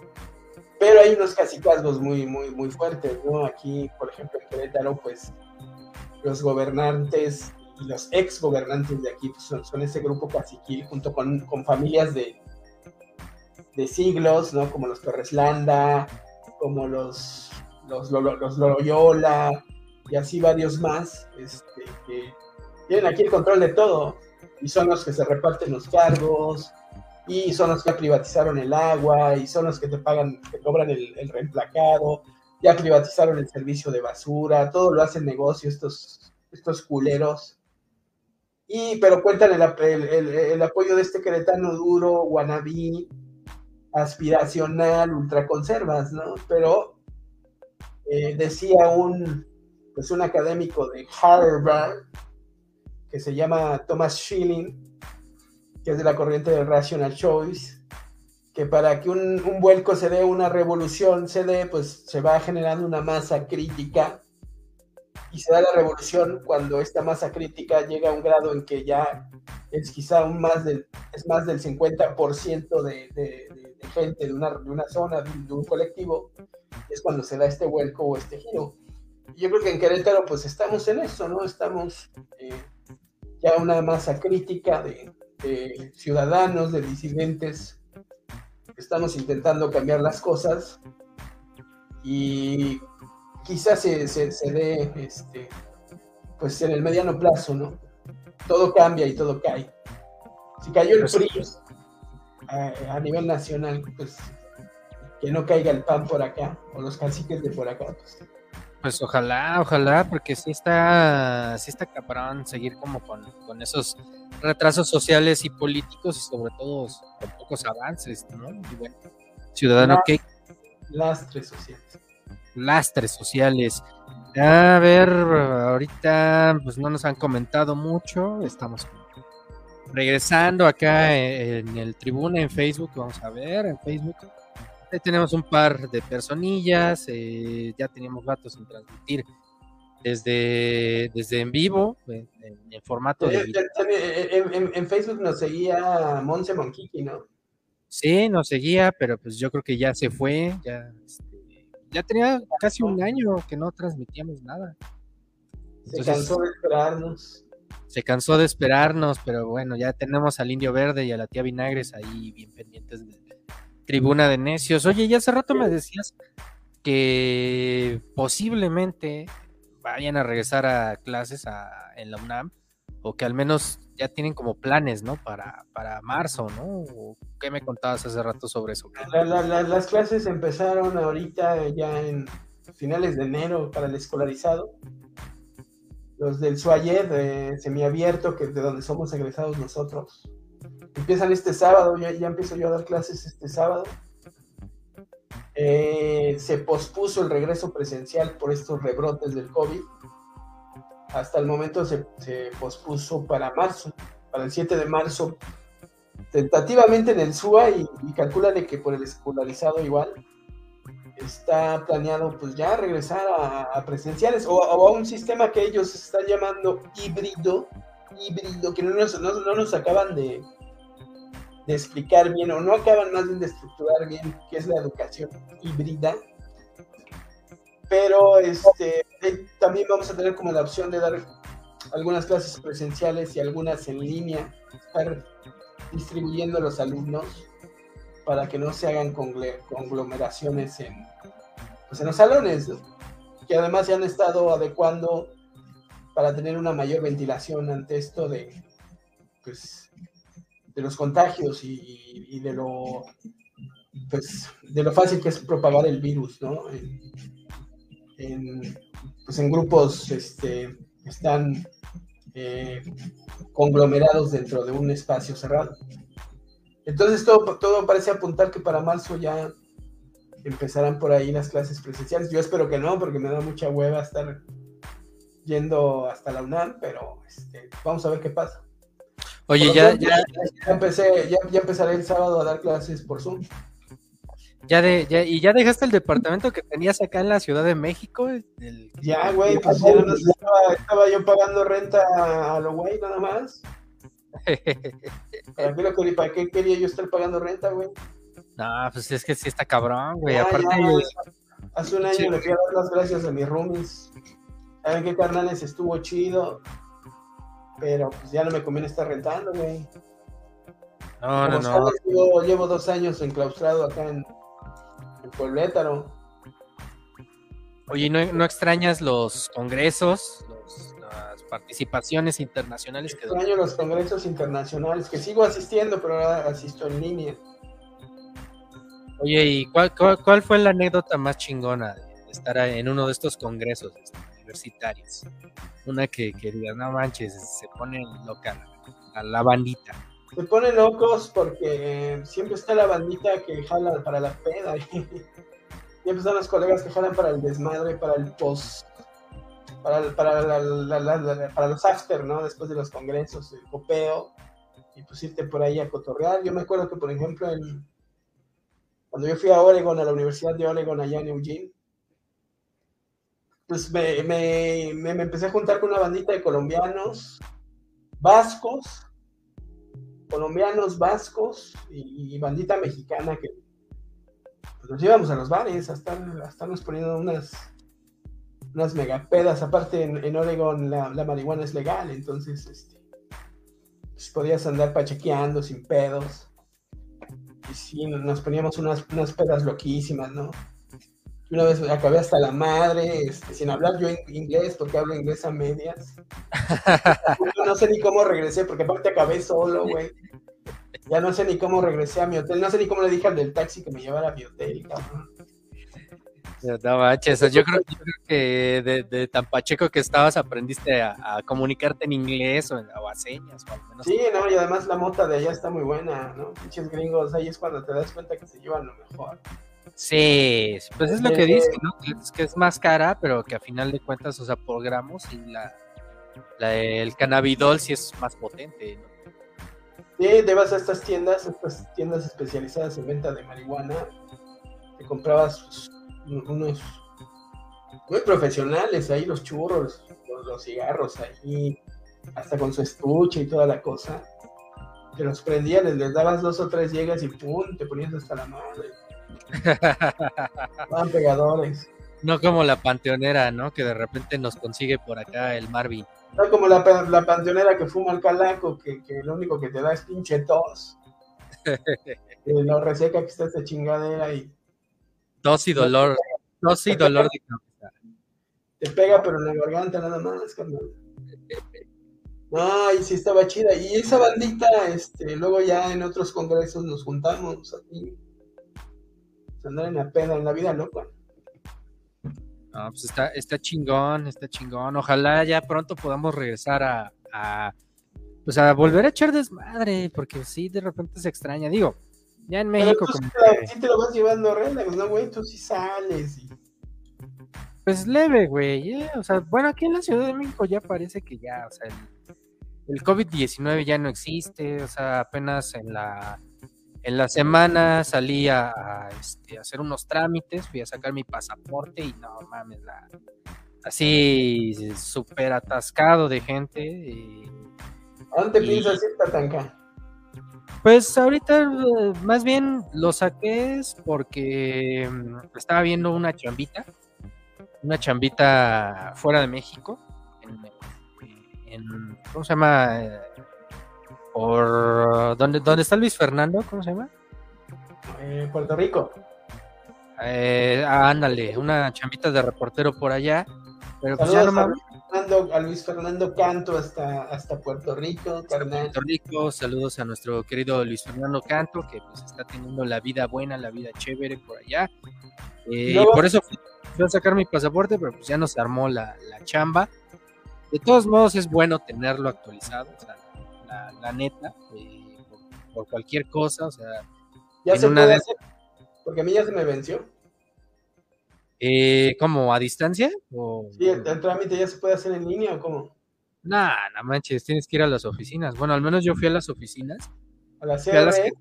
S2: pero hay unos casicazgos muy, muy, muy fuertes, ¿no? Aquí, por ejemplo, en Querétaro, pues los gobernantes y los ex gobernantes de aquí pues, son, ese grupo caciquil junto con, con familias de, de siglos, ¿no? Como los Torres Landa, como los, los, los Loyola, y así varios más, este, que tienen aquí el control de todo, y son los que se reparten los cargos, y son los que privatizaron el agua, y son los que te pagan, te cobran el, el reemplacado, ya privatizaron el servicio de basura, todo lo hacen negocio estos, estos culeros. Y, pero cuentan el, apoyo de este queretano duro, guanabí, aspiracional, ultraconservas, ¿no? Pero eh, decía un, pues un académico de Harvard que se llama Thomas Schilling, que es de la corriente del Rational Choice, que para que un vuelco se dé, una revolución se dé, pues se va generando una masa crítica y se da la revolución cuando esta masa crítica llega a un grado en que ya es quizá un más del, es más del 50% de, de, de, gente de una, de una zona, de, un colectivo, es cuando se da este vuelco o este giro. Yo creo que en Querétaro pues estamos en eso, ¿no? Estamos eh, ya una masa crítica de, ciudadanos, de disidentes, estamos intentando cambiar las cosas y quizás se, se, dé este, pues en el mediano plazo, ¿no? Todo cambia y todo cae. Si cayó el PRI a, nivel nacional, pues que no caiga el pan por acá, o los caciques de por acá. Pues,
S1: pues ojalá, ojalá, porque sí está, sí está cabrón seguir como con, con esos retrasos sociales y políticos y sobre todo con pocos avances, ¿no? Y bueno, ciudadano que...
S2: Lastres sociales
S1: lastres sociales. A ver, ahorita pues no nos han comentado mucho, estamos regresando acá en el tribuna en Facebook, vamos a ver, en Facebook. Ahí tenemos un par de personillas, eh, ya teníamos ratos sin transmitir desde, desde en vivo, en, formato de...
S2: En, en, Facebook nos seguía Monse Monquiqui, ¿no?
S1: Sí, nos seguía, pero pues yo creo que ya se fue, ya... Este, ya tenía casi un año que no transmitíamos nada.
S2: se cansó de esperarnos.
S1: Se cansó de esperarnos, pero bueno, ya tenemos al Indio Verde y a la tía Vinagres ahí bien pendientes de Tribuna de Necios. Oye, ya hace rato me decías que posiblemente vayan a regresar a clases en la UNAM, o que al menos ya tienen como planes, ¿no? Para, para marzo, ¿no? ¿Qué me contabas hace rato sobre eso?
S2: las clases empezaron ahorita ya en finales de enero para el escolarizado. Los del SUAYED, de semiabierto, que de donde somos egresados nosotros. Empiezan este sábado, ya, ya empiezo yo a dar clases este sábado. Eh, se pospuso el regreso presencial por estos rebrotes del COVID hasta el momento se, pospuso para marzo, para el 7 de marzo, tentativamente en el SUA y, de que por el escolarizado igual está planeado pues ya regresar a, presenciales o, a un sistema que ellos están llamando híbrido, híbrido, que no nos, no, nos acaban de, de explicar bien o no acaban más bien de estructurar bien qué es la educación híbrida pero este, eh, también vamos a tener como la opción de dar algunas clases presenciales y algunas en línea, estar distribuyendo a los alumnos para que no se hagan conglomeraciones en, pues en los salones, que además se han estado adecuando para tener una mayor ventilación ante esto de, pues, de los contagios y, de lo pues, de lo fácil que es propagar el virus, ¿no? Pues en grupos este, están eh, conglomerados dentro de un espacio cerrado. Entonces todo, todo parece apuntar que para marzo ya empezarán por ahí las clases presenciales. Yo espero que no, porque me da mucha hueva estar yendo hasta la UNAM, pero este, vamos a ver qué pasa.
S1: Oye, ya, ya,
S2: ya, empecé, ya, ya empezaré el sábado a dar clases por Zoom.
S1: Ya de, ya, ¿Y ya dejaste el departamento que tenías acá en la Ciudad de México?
S2: Ya, güey, pues ya no estaba, estaba, yo pagando renta a lo güey, nada más. ¿Para lo que, ¿Para qué quería yo estar pagando renta, güey?
S1: No, pues es que sí está cabrón, güey. Aparte, ya,
S2: hace un año sí, le fui a dar las gracias a mis roomies. Saben qué carnales estuvo chido. Pero pues ya no me conviene estar rentando, güey.
S1: No, no,
S2: Como
S1: no.
S2: sabes, yo llevo dos años enclaustrado acá en, en Pueblétaro.
S1: Oye, ¿no, ¿no, extrañas los congresos, los, las participaciones internacionales? Que...
S2: Extraño los congresos internacionales, que sigo asistiendo, pero ahora asisto en línea.
S1: Oye, ¿y cuál, cuál, cuál fue la anécdota más chingona de estar en uno de estos congresos este, universitarios? Una que, que digas, no manches, se pone loca la, la bandita.
S2: Se ponen locos porque siempre está la bandita que jala para la peda. Y siempre están los colegas que jalan para el desmadre, para el post, para, para, para los after, ¿no? Después de los congresos, el copeo, y pues irte por ahí a cotorrear. Yo me acuerdo que, por ejemplo, cuando yo fui a Oregon, a la Universidad de Oregon, allá en Eugene, pues me, me, me empecé a juntar con una bandita de colombianos, vascos, colombianos, vascos y, bandita mexicana que pues, nos íbamos a los bares a, estar, a estarnos poniendo unas, unas megapedas. Aparte, en, en Oregon la, la, marihuana es legal, entonces este, pues, podías andar pachequeando sin pedos. Y sí, nos poníamos unas, unas pedas loquísimas, ¿no? Una vez acabé hasta la madre, este, sin hablar yo inglés, porque hablo inglés a medias. no sé ni cómo regresé, porque aparte acabé solo, güey. Ya no sé ni cómo regresé a mi hotel. No sé ni cómo le dije al del taxi que me llevara a mi hotel, cabrón.
S1: No manches, yo creo, yo creo que de, de, tan pacheco que estabas aprendiste a, a comunicarte en inglés o, en, o, a señas. O al menos.
S2: Sí, no, y además la mota de allá está muy buena, ¿no? Pinches gringos, ahí es cuando te das cuenta que se llevan lo mejor.
S1: Sí, pues es lo que dice, ¿no? Que es, que es más cara, pero que a final de cuentas, o sea, por gramos y la, la el cannabidol sí es más potente, ¿no?
S2: Sí, te vas a estas tiendas, estas tiendas especializadas en venta de marihuana, te comprabas unos muy profesionales ahí, los churros, los, los cigarros ahí, hasta con su estuche y toda la cosa. Te los prendías, les, les dabas dos o tres llegas y pum, te ponías hasta la madre. Van pegadores.
S1: No como la panteonera, ¿no? Que de repente nos consigue por acá el Marvin.
S2: No como la, la panteonera que fuma el calaco, que, que, lo único que te da es pinche tos. lo reseca que está esta chingadera y.
S1: Tos y dolor. Tos y dolor de cabeza.
S2: Te pega, pero en la garganta nada más, carnal. No, y sí estaba chida. Y esa bandita, este, luego ya en otros congresos nos juntamos aquí andar en la peda, en la vida loca.
S1: No, pues está, está chingón, está chingón. Ojalá ya pronto podamos regresar a, a, pues a volver a echar desmadre, porque sí, de repente se extraña. Digo, ya en México.
S2: Pero tú
S1: como
S2: sí,
S1: que,
S2: sí te lo vas llevando relax, ¿no, güey? Tú sí sales. Y...
S1: Pues leve, güey. eh, O sea, bueno, aquí en la Ciudad de México ya parece que ya, o sea, el, el COVID-19 ya no existe, o sea, apenas en la en la semana salí a, a, este, a, hacer unos trámites, fui a sacar mi pasaporte y no mames, la, así súper atascado de gente. Y,
S2: ¿A dónde y, piensas ir, Tatanka?
S1: Pues ahorita más bien lo saqué porque mm, estaba viendo una chambita, una chambita fuera de México, en, en ¿cómo se llama? Por ¿dónde, ¿dónde está Luis Fernando? ¿Cómo se llama?
S2: Eh, Puerto Rico.
S1: Eh, ah, ándale, una chambita de reportero por allá. Pero
S2: pues ya no me... a, Luis Fernando, a Luis Fernando Canto hasta, hasta Puerto Rico.
S1: Puerto Rico, saludos a nuestro querido Luis Fernando Canto, que pues está teniendo la vida buena, la vida chévere por allá. Eh, y por eso fui, a sacar mi pasaporte, pero pues ya no se armó la, la chamba. De todos modos es bueno tenerlo actualizado, o sea, la, la, neta, eh, por cualquier cosa, o sea.
S2: ¿Ya se puede hacer? Porque a mí ya se me venció.
S1: Eh, ¿Cómo? ¿A distancia?
S2: Sí, el, trámite ya se puede hacer en línea o cómo?
S1: Nah, no manches, tienes que ir a las oficinas. Bueno, al menos yo fui a las oficinas.
S2: A la CRE.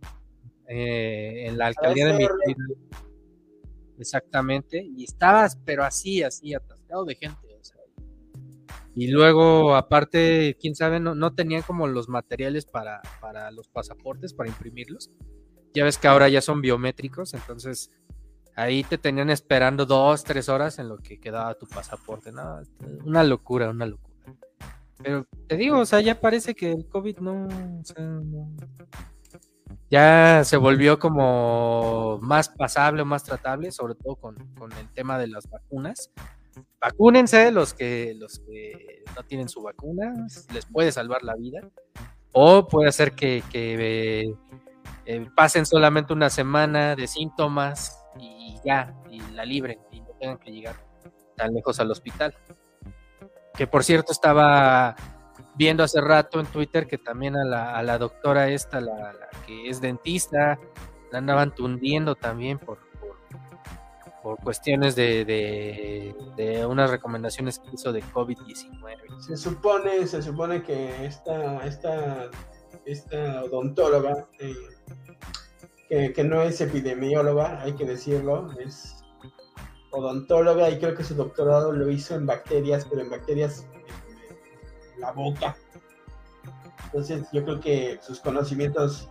S1: Eh, en la alcaldía de mi Exactamente. Y estabas, pero así, así, atascado de gente. Y luego, aparte, quién sabe, no, no tenían como los materiales para, para los pasaportes, para imprimirlos. Ya ves que ahora ya son biométricos, entonces ahí te tenían esperando dos, tres horas en lo que quedaba tu pasaporte. ¿no? Una locura, una locura. Pero te digo, o sea, ya parece que el COVID no, ya se volvió como más pasable, más tratable, sobre todo con, el tema de las vacunas. Vacúnense los que, los que no tienen su vacuna, les puede salvar la vida. O puede hacer que, que eh, pasen solamente una semana de síntomas y ya, y la libren y no tengan que llegar tan lejos al hospital. Que por cierto estaba viendo hace rato en Twitter que también a la, a la doctora esta, la, que es dentista, la andaban tundiendo también por, por, cuestiones de, de, unas recomendaciones que hizo de COVID-19.
S2: Se supone, se supone que esta, esta, esta odontóloga, eh, que, que no es epidemióloga, hay que decirlo, es odontóloga y creo que su doctorado lo hizo en bacterias, pero en bacterias en la boca. Entonces yo creo que sus conocimientos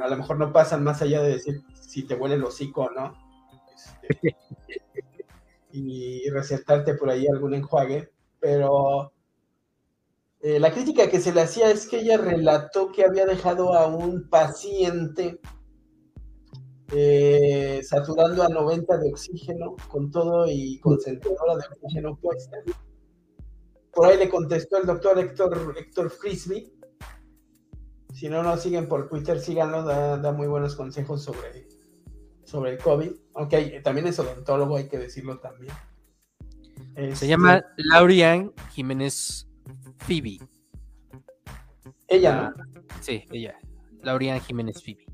S2: a lo mejor no pasan más allá de decir si te huele el hocico o no. Y recetarte por ahí algún enjuague, pero eh, la crítica que se le hacía es que ella relató que había dejado a un paciente eh, saturando a 90 de oxígeno con todo y concentradora de oxígeno puesta. Por ahí le contestó el doctor Héctor, Héctor Frisby. Si no nos siguen por Twitter, síganlo, da, muy buenos consejos sobre, sobre el COVID. Aunque también es odontólogo, hay que decirlo también.
S1: Se este, llama Laurian Jiménez Phoebe.
S2: Ella, ¿no?
S1: Sí, ella. Laurian Jiménez Phoebe.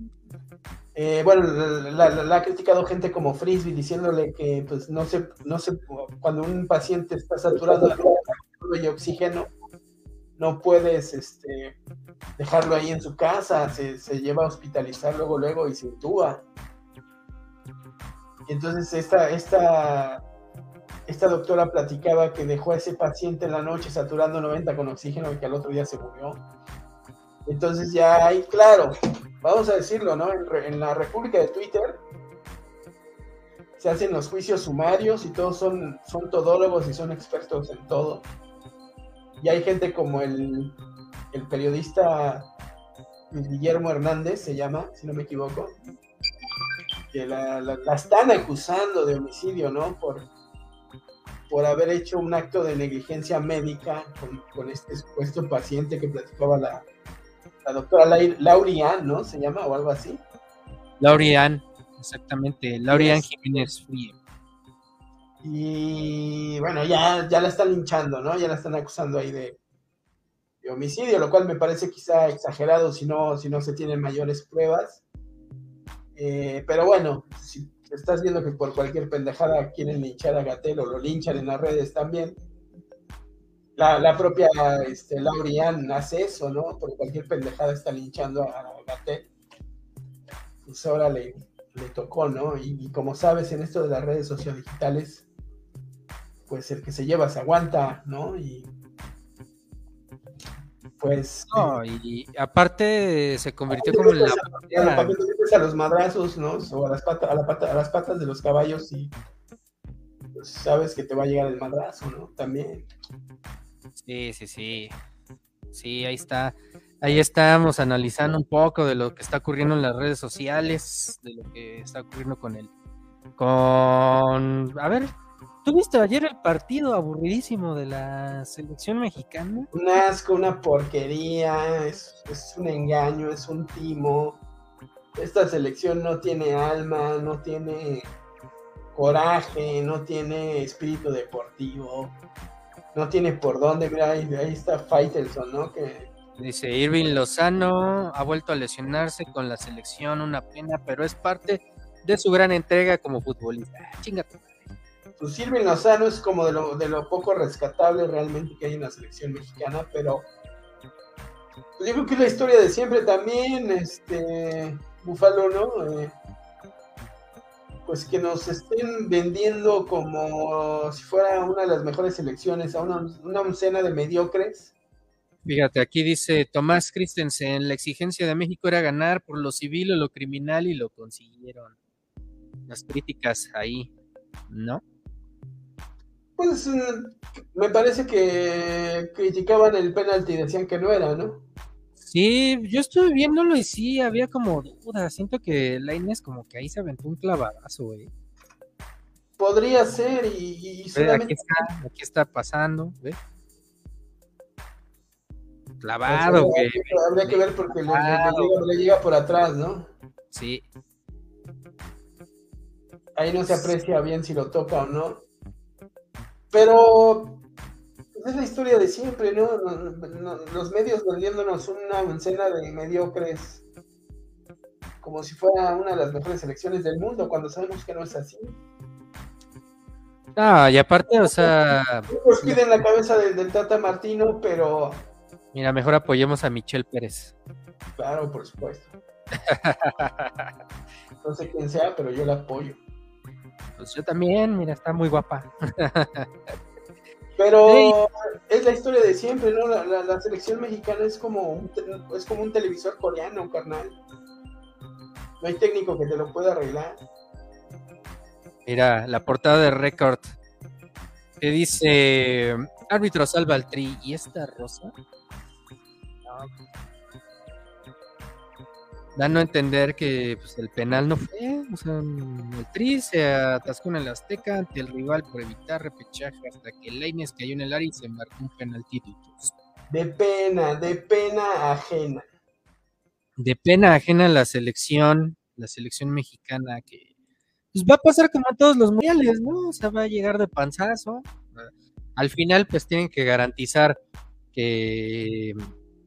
S2: Eh, bueno, la, ha criticado gente como Frisbee diciéndole que pues no se, no se, cuando un paciente está saturado de oxígeno, no puedes este, dejarlo ahí en su casa, se, lleva a hospitalizar luego, luego y se intúa. Y entonces esta, esta, esta doctora platicaba que dejó a ese paciente en la noche saturando 90 con oxígeno y que al otro día se murió. Entonces ya hay, claro, vamos a decirlo, ¿no? En, la República de Twitter se hacen los juicios sumarios y todos son, son todólogos y son expertos en todo. Y hay gente como el, periodista Guillermo Hernández, se llama, si no me equivoco, que la, están acusando de homicidio, ¿no? Por, por haber hecho un acto de negligencia médica con, con este supuesto paciente que platicaba la, la doctora Laurian, ¿no? Se llama o algo así.
S1: Laurian, exactamente, Laurian Jiménez Frío.
S2: Y bueno, ya, ya la están linchando, ¿no? Ya la están acusando ahí de, homicidio, lo cual me parece quizá exagerado si no, si no se tienen mayores pruebas. Eh, pero bueno, si estás viendo que por cualquier pendejada quieren linchar a Gatel o lo linchan en las redes también, la, propia este, Laurian hace eso, ¿no? Por cualquier pendejada está linchando a Gatel. Pues ahora le, tocó, ¿no? Y, como sabes, en esto de las redes sociodigitales, pues el que se lleva se aguanta, ¿no? Y pues...
S1: No, y aparte se convirtió como en la...
S2: A, a los madrazos, ¿no? O a las, patas, a, la pata, a las patas de los caballos y pues sabes que te va a llegar el madrazo, ¿no? También.
S1: Sí, sí, sí. Sí, ahí está. Ahí estamos analizando un poco de lo que está ocurriendo en las redes sociales, de lo que está ocurriendo con él. Con. A ver, ¿tú viste ayer el partido aburridísimo de la selección mexicana?
S2: Un asco, una porquería, es, es un engaño, es un timo. Esta selección no tiene alma, no tiene coraje, no tiene espíritu deportivo no tiene por dónde, mira, ahí, está Faitelson, ¿no? Que
S1: Dice Irving Lozano ha vuelto a lesionarse con la selección, una pena, pero es parte de su gran entrega como futbolista. Chinga tu madre.
S2: Pues Irving Lozano es como de lo, de lo poco rescatable realmente que hay en la selección mexicana, pero pues yo creo que es la historia de siempre también, este, Búfalo, ¿no? Eh, pues que nos estén vendiendo como si fuera una de las mejores selecciones, a una, una oncena de mediocres.
S1: Fíjate, aquí dice Tomás Christensen, la exigencia de México era ganar por lo civil o lo criminal y lo consiguieron. Las críticas ahí, ¿no?
S2: Pues eh, me parece que criticaban el penalti y decían que no era, ¿no?
S1: Sí, yo estuve viéndolo y sí, había como dudas. Siento que Laines como que ahí se aventó un clavadazo, güey.
S2: Podría ser y, y solamente...
S1: Aquí está, aquí está pasando, ¿ves? Clavado, güey.
S2: Habría que ver porque le, le llega por atrás, ¿no?
S1: Sí,
S2: Ahí no se aprecia bien si lo toca o no. Pero pues, es la historia de siempre, ¿no? Los medios vendiéndonos una escena de mediocres como si fuera una de las mejores selecciones del mundo, cuando sabemos que no es así.
S1: Ah, y aparte, o sea,
S2: Nos piden la cabeza del, del Tata Martino, pero
S1: mira, mejor apoyemos a Michelle Pérez.
S2: claro, por supuesto. No sé quién sea, pero yo la apoyo.
S1: Pues yo también, mira, está muy guapa.
S2: Pero es la historia de siempre, ¿no? La, la- la selección mexicana es como, un, es como un televisor coreano, carnal. No hay técnico que te lo pueda arreglar.
S1: Mira, la portada de Record que dice árbitro salva al tri y esta rosa. No. Dando a entender que pues, el penal no fue, o sea, el tri se atascó en el Azteca ante el rival por evitar repechaje hasta que Lainez cayó en el área y se marcó un penalti.
S2: De pena, de pena ajena.
S1: de pena ajena a la selección, la selección mexicana que pues va a pasar como a todos los mundiales, ¿no? O sea, va a llegar de panzazo. Al final, pues tienen que garantizar que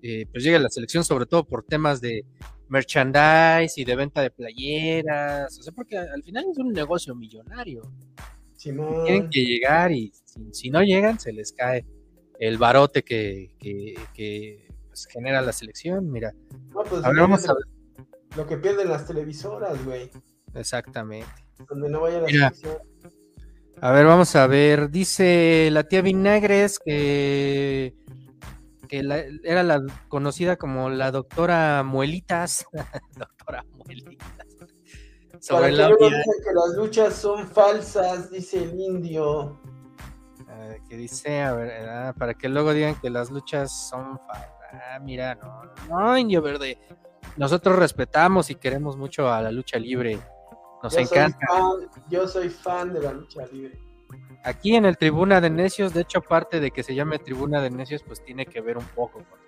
S1: eh, pues llegue la selección, sobre todo por temas de merchandise y de venta de playeras, o sea, porque al final es un negocio millonario.
S2: Simón.
S1: Tienen que llegar y si, si no llegan, se les cae el barote que, que, que, pues, genera la selección. Mira,
S2: No, pues,
S1: a ver, vamos a ver.
S2: Lo que pierden las televisoras, güey.
S1: Exactamente.
S2: Donde no vaya la
S1: Mira.
S2: selección.
S1: A ver, vamos a ver. Dice la tía Vinagres que, que la- era la conocida como la doctora Muelitas. doctora Muelitas.
S2: Para
S1: Sobre
S2: que
S1: la
S2: dicen que las luchas son falsas, dice el indio.
S1: Ah, que dice, a ver, ah, para que luego digan que las luchas son falsas. Ah, mira, no, no, Indio Verde. Nosotros respetamos y queremos mucho a la lucha libre. Nos
S2: Yo
S1: encanta.
S2: Soy fan, yo soy fan de la lucha libre.
S1: Aquí en el Tribuna de Necios, de hecho, aparte de que se llame Tribuna de Necios, pues tiene que ver un poco con,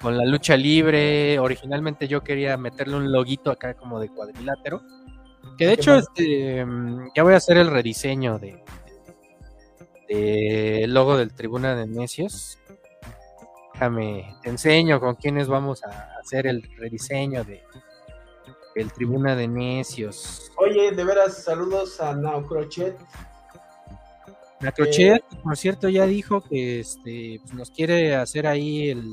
S1: con la lucha libre. Originalmente yo quería meterle un loguito acá como de cuadrilátero. Que de hecho, este, mm, ya voy a hacer el rediseño de, de- del logo del Tribuna de Necios. Déjame, te enseño con quiénes vamos a hacer el rediseño de el Tribuna de Necios.
S2: Oye, de veras, saludos a Nao Crochet.
S1: La Crochet, por cierto, ya dijo que este pues, nos quiere hacer ahí el.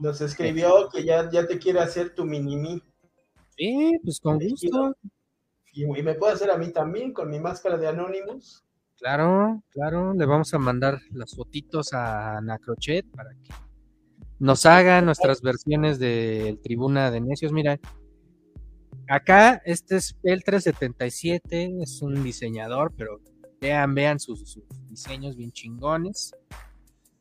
S2: Nos escribió que ya, ya te quiere hacer tu mini-me.
S1: Sí, pues con gusto.
S2: Y, y me puede hacer a mí también con mi máscara de Anonymous.
S1: Claro, claro. Le vamos a mandar las fotitos a Nacrochet para que nos haga nuestras versiones del Tribuna de Necios. Mira, acá este es el 377, es un diseñador, pero vean, vean sus, sus diseños bien chingones.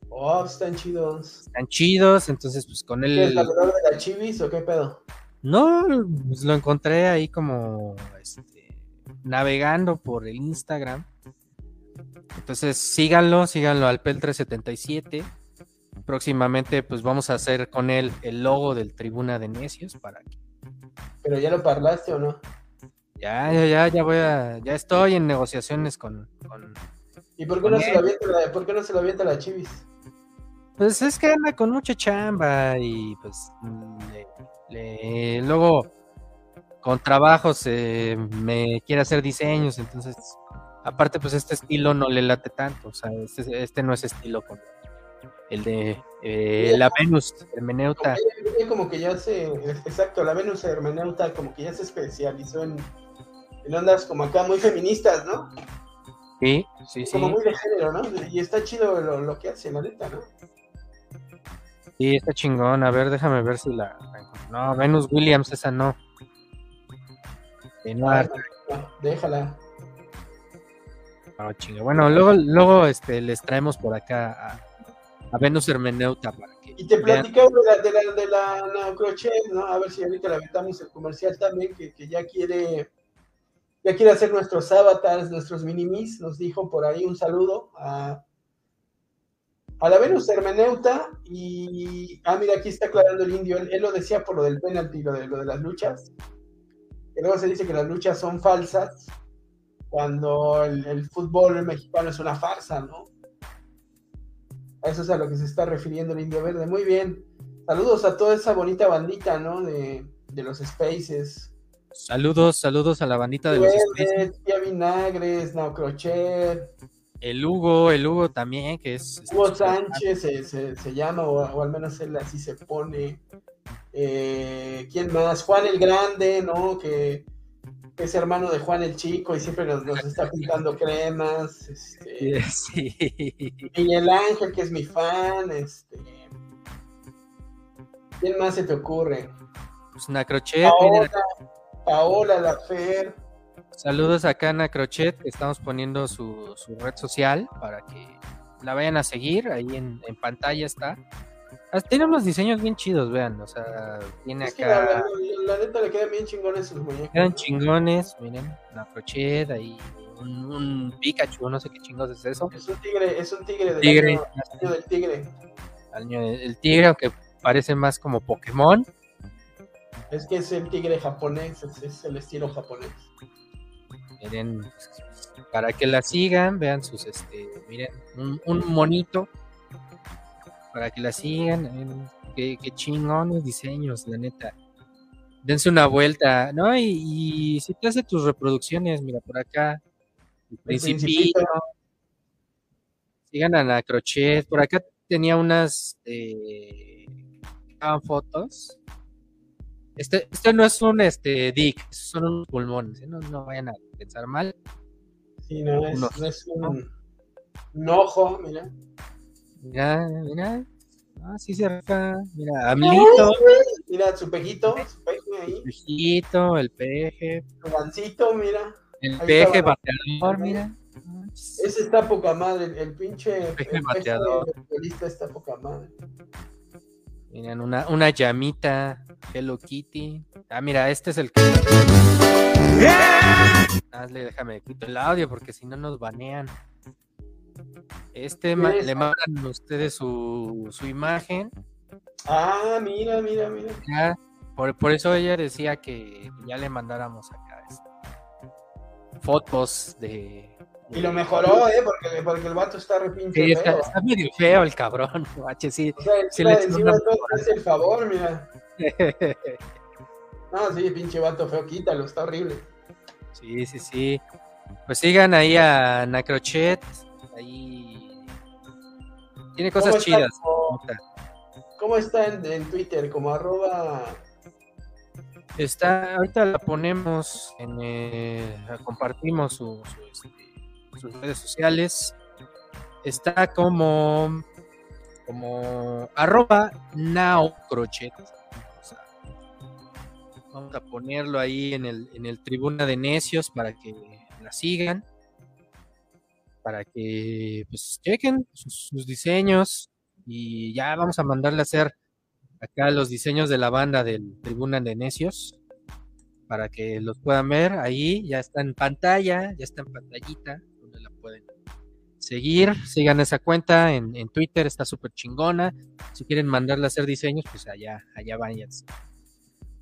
S2: Oh, están chidos.
S1: Están chidos, entonces pues con
S2: ¿Qué es
S1: él...
S2: la verdad de la chivis o qué pedo?
S1: No, pues lo encontré ahí como este, navegando por el Instagram. Entonces síganlo, síganlo al PEL377. Próximamente pues vamos a hacer con él el logo del Tribuna de Necios para que
S2: ¿Pero ya lo parlaste o no?
S1: Ya, ya, ya, ya voy a, ya estoy en negociaciones con, con-
S2: ¿Y por qué no, se lo avienta la, por qué no se lo avienta la chivis?
S1: Pues es que anda con mucha chamba y pues le, luego con trabajos me quiere hacer diseños, entonces aparte pues este estilo no le late tanto, o sea, este, este no es estilo con el de eh, la Venus hermeneuta.
S2: Como que ya se, exacto, la Venus hermeneuta como que ya se especializó en, en ondas como acá muy feministas, ¿no?
S1: Sí, sí,
S2: sí. Como muy de género, ¿no? Y está chido lo, que hace, la neta, ¿no?
S1: Sí, está chingón. A ver, déjame ver si la. No, Venus Williams, esa no.
S2: no, ah, déjala.
S1: No, chinga. Bueno, luego, luego este, les traemos por acá a, a Venus Hermeneuta para que.
S2: Y te platicamos de la, de la, de la ¿no? A ver si ahorita la aventamos el comercial también, que, que ya quiere ya quiere hacer nuestros avatars, nuestros minimis, nos dijo por ahí un saludo a, a la Venus Hermeneuta y, ah, mira, aquí está aclarando el indio, él, lo decía por lo del penalti, lo de, lo de las luchas, y luego se dice que las luchas son falsas cuando el, fútbol mexicano es una farsa, ¿no? A eso es a lo que se está refiriendo el indio verde. Muy bien. Saludos a toda esa bonita bandita, ¿no? De, de los Spaces.
S1: Saludos, saludos a la bandita de los
S2: Tía Vinagres, No Crochet.
S1: El Hugo, el Hugo también, que es...
S2: Hugo Sánchez se, llama, o, al menos él así se pone. Eh, ¿Quién más? Juan el Grande, ¿no? Que, es hermano de Juan el Chico y siempre nos, está pintando cremas. Este, sí. el Ángel, que es mi fan. Este, ¿Quién más se te ocurre?
S1: Pues Nacrochet.
S2: Paola Lafer.
S1: Saludos a Ana Crochet, estamos poniendo su, red social para que la vayan a seguir, ahí en, pantalla está. Ah, tiene unos diseños bien chidos, vean, o sea, tiene acá...
S2: la, neta le quedan bien chingones sus muñecos.
S1: Quedan chingones, miren, la Crochet, ahí un, Pikachu, no sé qué chingos es eso.
S2: Es un tigre, es un tigre, del
S1: tigre.
S2: Año, del tigre.
S1: Del tigre, aunque parece más como Pokémon.
S2: Es que es el tigre japonés, es, el estilo japonés.
S1: Miren, para que la sigan, vean sus, este, miren, un, monito, para que la sigan, qué, qué chingones diseños, la neta. Dense una vuelta, ¿no? Y, si te hace tus reproducciones, mira, por acá, el principito, sigan a la crochet, por acá tenía unas, eh, fotos, este, este no es un este, dick, son unos pulmones, ¿eh? no, no, vayan a pensar mal.
S2: Sí, no es, no es un, un, ojo, mira.
S1: Mira, mira. Ah, sí se arranca. Mira, Amlito.
S2: Mira su pejito, su peje ahí.
S1: El pejito, el peje.
S2: Gancito, mira.
S1: El peje bateador, mira.
S2: Ese está poca madre, el, pinche.
S1: El peje bateador.
S2: El está poca madre.
S1: Miren, una, una llamita. Hello Kitty. Ah, mira, este es el que. Hazle, déjame quito el audio porque si no nos banean. Este le mandan ustedes su, su imagen.
S2: Ah, mira, mira, mira.
S1: Ya, por, por, eso ella decía que ya le mandáramos acá este, fotos de,
S2: y lo mejoró, ¿eh? Porque, porque el vato está repinche
S1: sí, está, Está, medio feo el cabrón, H, sí.
S2: O sea, sí le encima todo hace el favor, mira. no, sí, pinche vato feo, quítalo, está horrible.
S1: Sí, sí, sí. Pues sigan ahí a Nacrochet, ahí... Tiene cosas chidas.
S2: ¿Cómo está en, en Twitter? Como arroba...
S1: Está, ahorita la ponemos en, eh, compartimos su, su, sus redes sociales. Está como, como arroba naocrochet. vamos a ponerlo ahí en el, en el tribuna de necios para que la sigan. Para que pues chequen sus diseños. Y ya vamos a mandarle a hacer acá los diseños de la banda del Tribuna de Necios para que los puedan ver ahí, ya está en pantalla, ya está en pantallita pueden seguir, sigan esa cuenta en, Twitter, está súper chingona. Si quieren mandarle a hacer diseños, pues allá, allá vayan.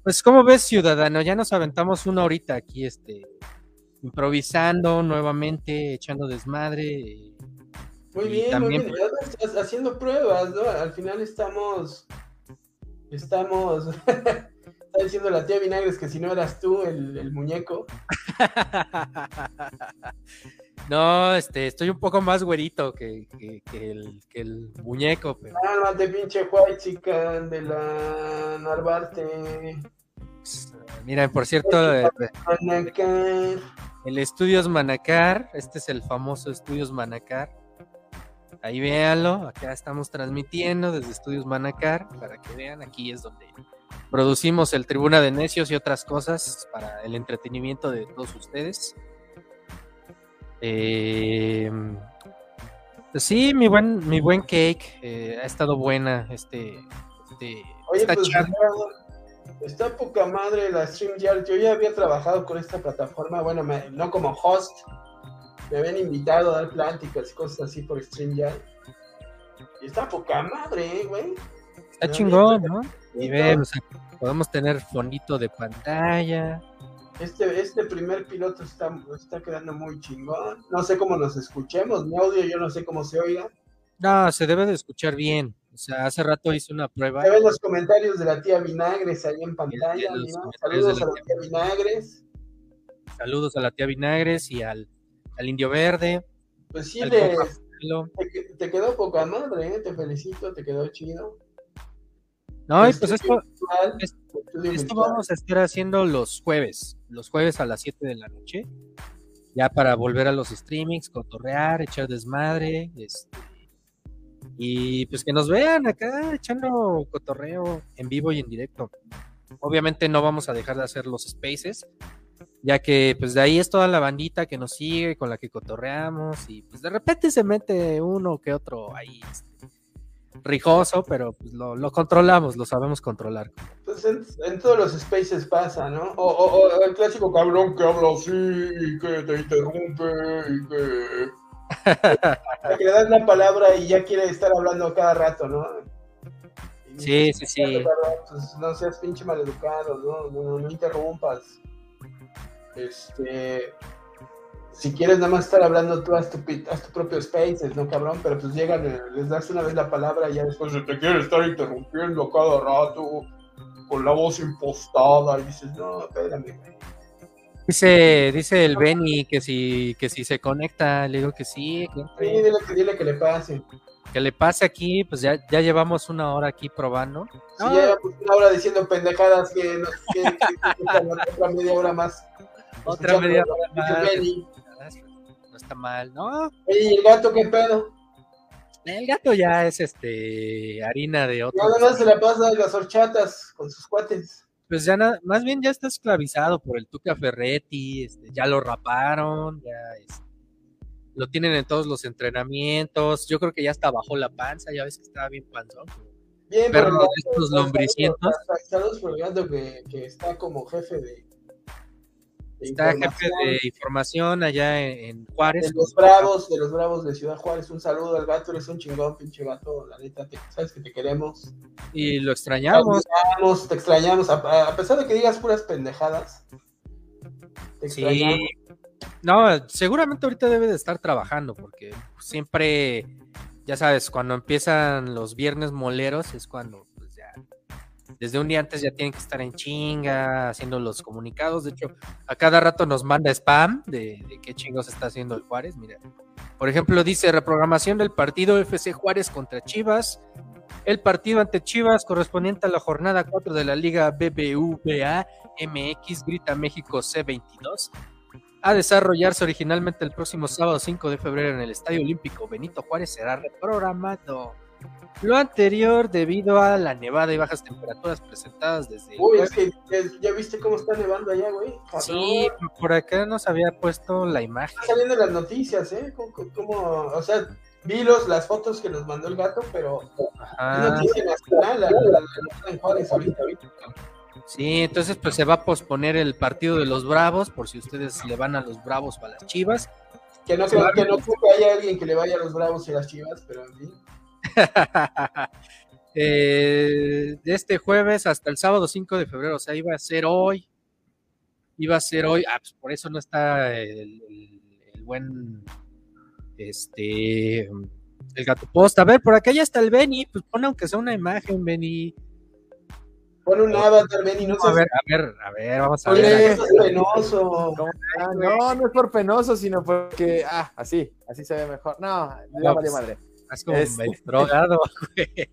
S1: Pues, ¿cómo ves, ciudadano? Ya nos aventamos una horita aquí, este, improvisando nuevamente, echando desmadre.
S2: Muy bien, muy bien. Estás haciendo pruebas, ¿no? Al final estamos. Estamos. Está diciendo la tía Vinagres que si no eras tú el, muñeco.
S1: no, este, estoy un poco más güerito que, el, que el, muñeco. Pero...
S2: Cálmate, pinche white chican de la Narvarte.
S1: Miren, por cierto, eh, el Estudios Manacar, este es el famoso Estudios Manacar. Ahí véanlo, acá estamos transmitiendo desde Estudios Manacar para que vean, aquí es donde producimos el Tribuna de Necios y otras cosas para el entretenimiento de todos ustedes. Eh, pues sí, mi buen, mi buen cake eh, ha estado buena. Este, este
S2: Oye, pues, está poca madre la StreamYard. Yo ya había trabajado con esta plataforma, bueno, no como host. Me habían invitado a dar pláticas y cosas así por StreamYard. Y está poca madre, eh, güey.
S1: Está chingón, ¿no? Y vemos, podemos tener fondito de pantalla.
S2: Este, este primer piloto está, está quedando muy chingón. No sé cómo nos escuchemos. Mi audio yo no sé cómo se oiga.
S1: No, se debe de escuchar bien. O sea, hace rato hice una prueba.
S2: Se ven los comentarios de la tía Vinagres ahí en pantalla. Saludos a la tía Vinagres.
S1: Saludos a la tía Vinagres y al, al Indio Verde.
S2: Pues sí, te, te, quedó poca madre, ¿eh? te felicito, te quedó chido.
S1: No, y pues esto, esto, vamos a estar haciendo los jueves, los jueves a las 7 de la noche, ya para volver a los streamings, cotorrear, echar desmadre, este, y pues que nos vean acá echando cotorreo en vivo y en directo. Obviamente no vamos a dejar de hacer los spaces, ya que pues de ahí es toda la bandita que nos sigue, con la que cotorreamos, y pues de repente se mete uno que otro ahí. Este, rijoso, pero pues lo, controlamos, lo sabemos controlar.
S2: Pues en, todos los spaces pasa, ¿no? O, el clásico cabrón que habla así y que te interrumpe y que... que le das la palabra y ya quiere estar hablando cada rato, ¿no?
S1: sí, sí, sí.
S2: Pues no seas pinche maleducado, ¿no? No, no interrumpas. Este si quieres nada más estar hablando tú, haz tu, tu propio spaces, ¿no, cabrón? Pero pues llegan, eh, les das una vez la palabra y ya después se te quiere estar interrumpiendo cada rato con la voz impostada y dices, no, espérame,
S1: Dice, dice el Benny que si, que si se conecta, le digo que sí.
S2: sí, dile que, dile que le pase.
S1: Que le pase aquí, pues ya, ya llevamos una hora aquí probando.
S2: Sí, ya llevamos una hora diciendo pendejadas que, no, que, que, otra media hora más.
S1: Otra media hora más no está mal, ¿no?
S2: ¿Y el gato qué pedo?
S1: El gato ya es este harina de otro.
S2: No, no, se la pasa a las horchatas con sus cuates.
S1: Pues ya nada, más bien ya está esclavizado por el Tuca Ferretti, este, ya lo raparon, ya este, lo tienen en todos los entrenamientos. Yo creo que ya está bajo la panza, ya ves que estaba bien panzón.
S2: Bien, pero, pero
S1: estos lombricientos.
S2: por el gato que, que está como jefe de,
S1: Está jefe de información allá en, Juárez.
S2: De los Bravos, de los Bravos de Ciudad Juárez. Un saludo al gato, eres un chingón, pinche gato. La neta, sabes que te queremos.
S1: Y lo extrañamos.
S2: Te extrañamos, A, pesar de que digas puras pendejadas.
S1: Te extrañamos. Sí. No, seguramente ahorita debe de estar trabajando porque siempre, ya sabes, cuando empiezan los viernes moleros es cuando desde un día antes ya tienen que estar en chinga, haciendo los comunicados. De hecho, a cada rato nos manda spam de, qué chingos está haciendo el Juárez. Mira, por ejemplo, dice reprogramación del partido FC Juárez contra Chivas. El partido ante Chivas correspondiente a la jornada 4 de la Liga BBVA MX Grita México C22 a desarrollarse originalmente el próximo sábado 5 de febrero en el Estadio Olímpico Benito Juárez será reprogramado. Lo anterior debido a la nevada y bajas temperaturas presentadas desde...
S2: Uy, es que ya viste cómo está nevando allá, güey.
S1: Sí, por acá nos había puesto la imagen.
S2: Están saliendo las noticias, ¿eh? Como, o sea, vi los, las fotos que nos mandó el gato, pero Ajá. noticia nacional, la, la,
S1: Sí, entonces pues se va a posponer el partido de los Bravos, por si ustedes le van a los Bravos o a las Chivas.
S2: Que no creo que no haya alguien que le vaya a los Bravos y a las Chivas, pero en fin.
S1: eh, de este jueves hasta el sábado 5 de febrero, o sea, iba a ser hoy. Iba a ser hoy, ah, pues por eso no está el, buen este El gato post. A ver, por acá ya está el Benny. Pues pone aunque sea una imagen, Benny.
S2: Pon un avatar, Benny, no
S1: A ver, a ver, a ver, vamos a ver.
S2: Oye, eso es penoso.
S3: No, no es por penoso, sino porque, ah, así, así se ve mejor. No, ya
S1: No,
S3: vale
S1: pues,
S3: madre.
S1: Es como
S3: Este-
S1: drogado, güey.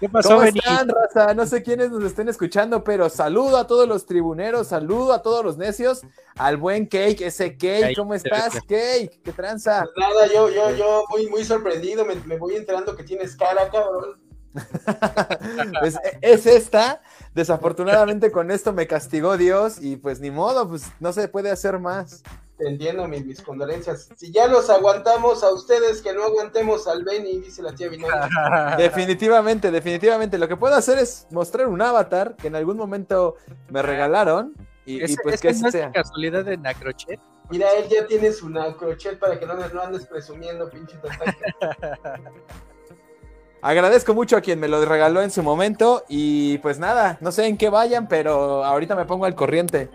S1: ¿Qué pasó,
S3: ¿Cómo están, raza? No sé quiénes nos estén escuchando, pero saludo a todos los tribuneros, saludo a todos los necios, al buen Cake, ese Cake,
S1: Cake,
S3: ¿cómo estás, Cake? ¿Qué tranza?
S2: Pues nada, yo, yo, yo muy, muy sorprendido, me, me voy enterando que tienes cara, cabrón.
S3: Pues es esta. Desafortunadamente con esto me castigó Dios y pues ni modo, pues no se puede hacer más.
S2: Te entiendo, mis, mis condolencias. Si ya los aguantamos a ustedes, que no aguantemos al Benny, dice la tía Vinaya.
S3: Definitivamente, definitivamente. Lo que puedo hacer es mostrar un avatar que en algún momento me regalaron y, pues
S1: ese
S3: que
S1: no
S3: ese
S1: es
S3: sea.
S1: casualidad de Nacrochet.
S2: Mira, él ya tiene su crochet para que no, no andes presumiendo, pinche.
S3: Agradezco mucho a quien me lo regaló en su momento y pues nada, no sé en qué vayan, pero ahorita me pongo al corriente.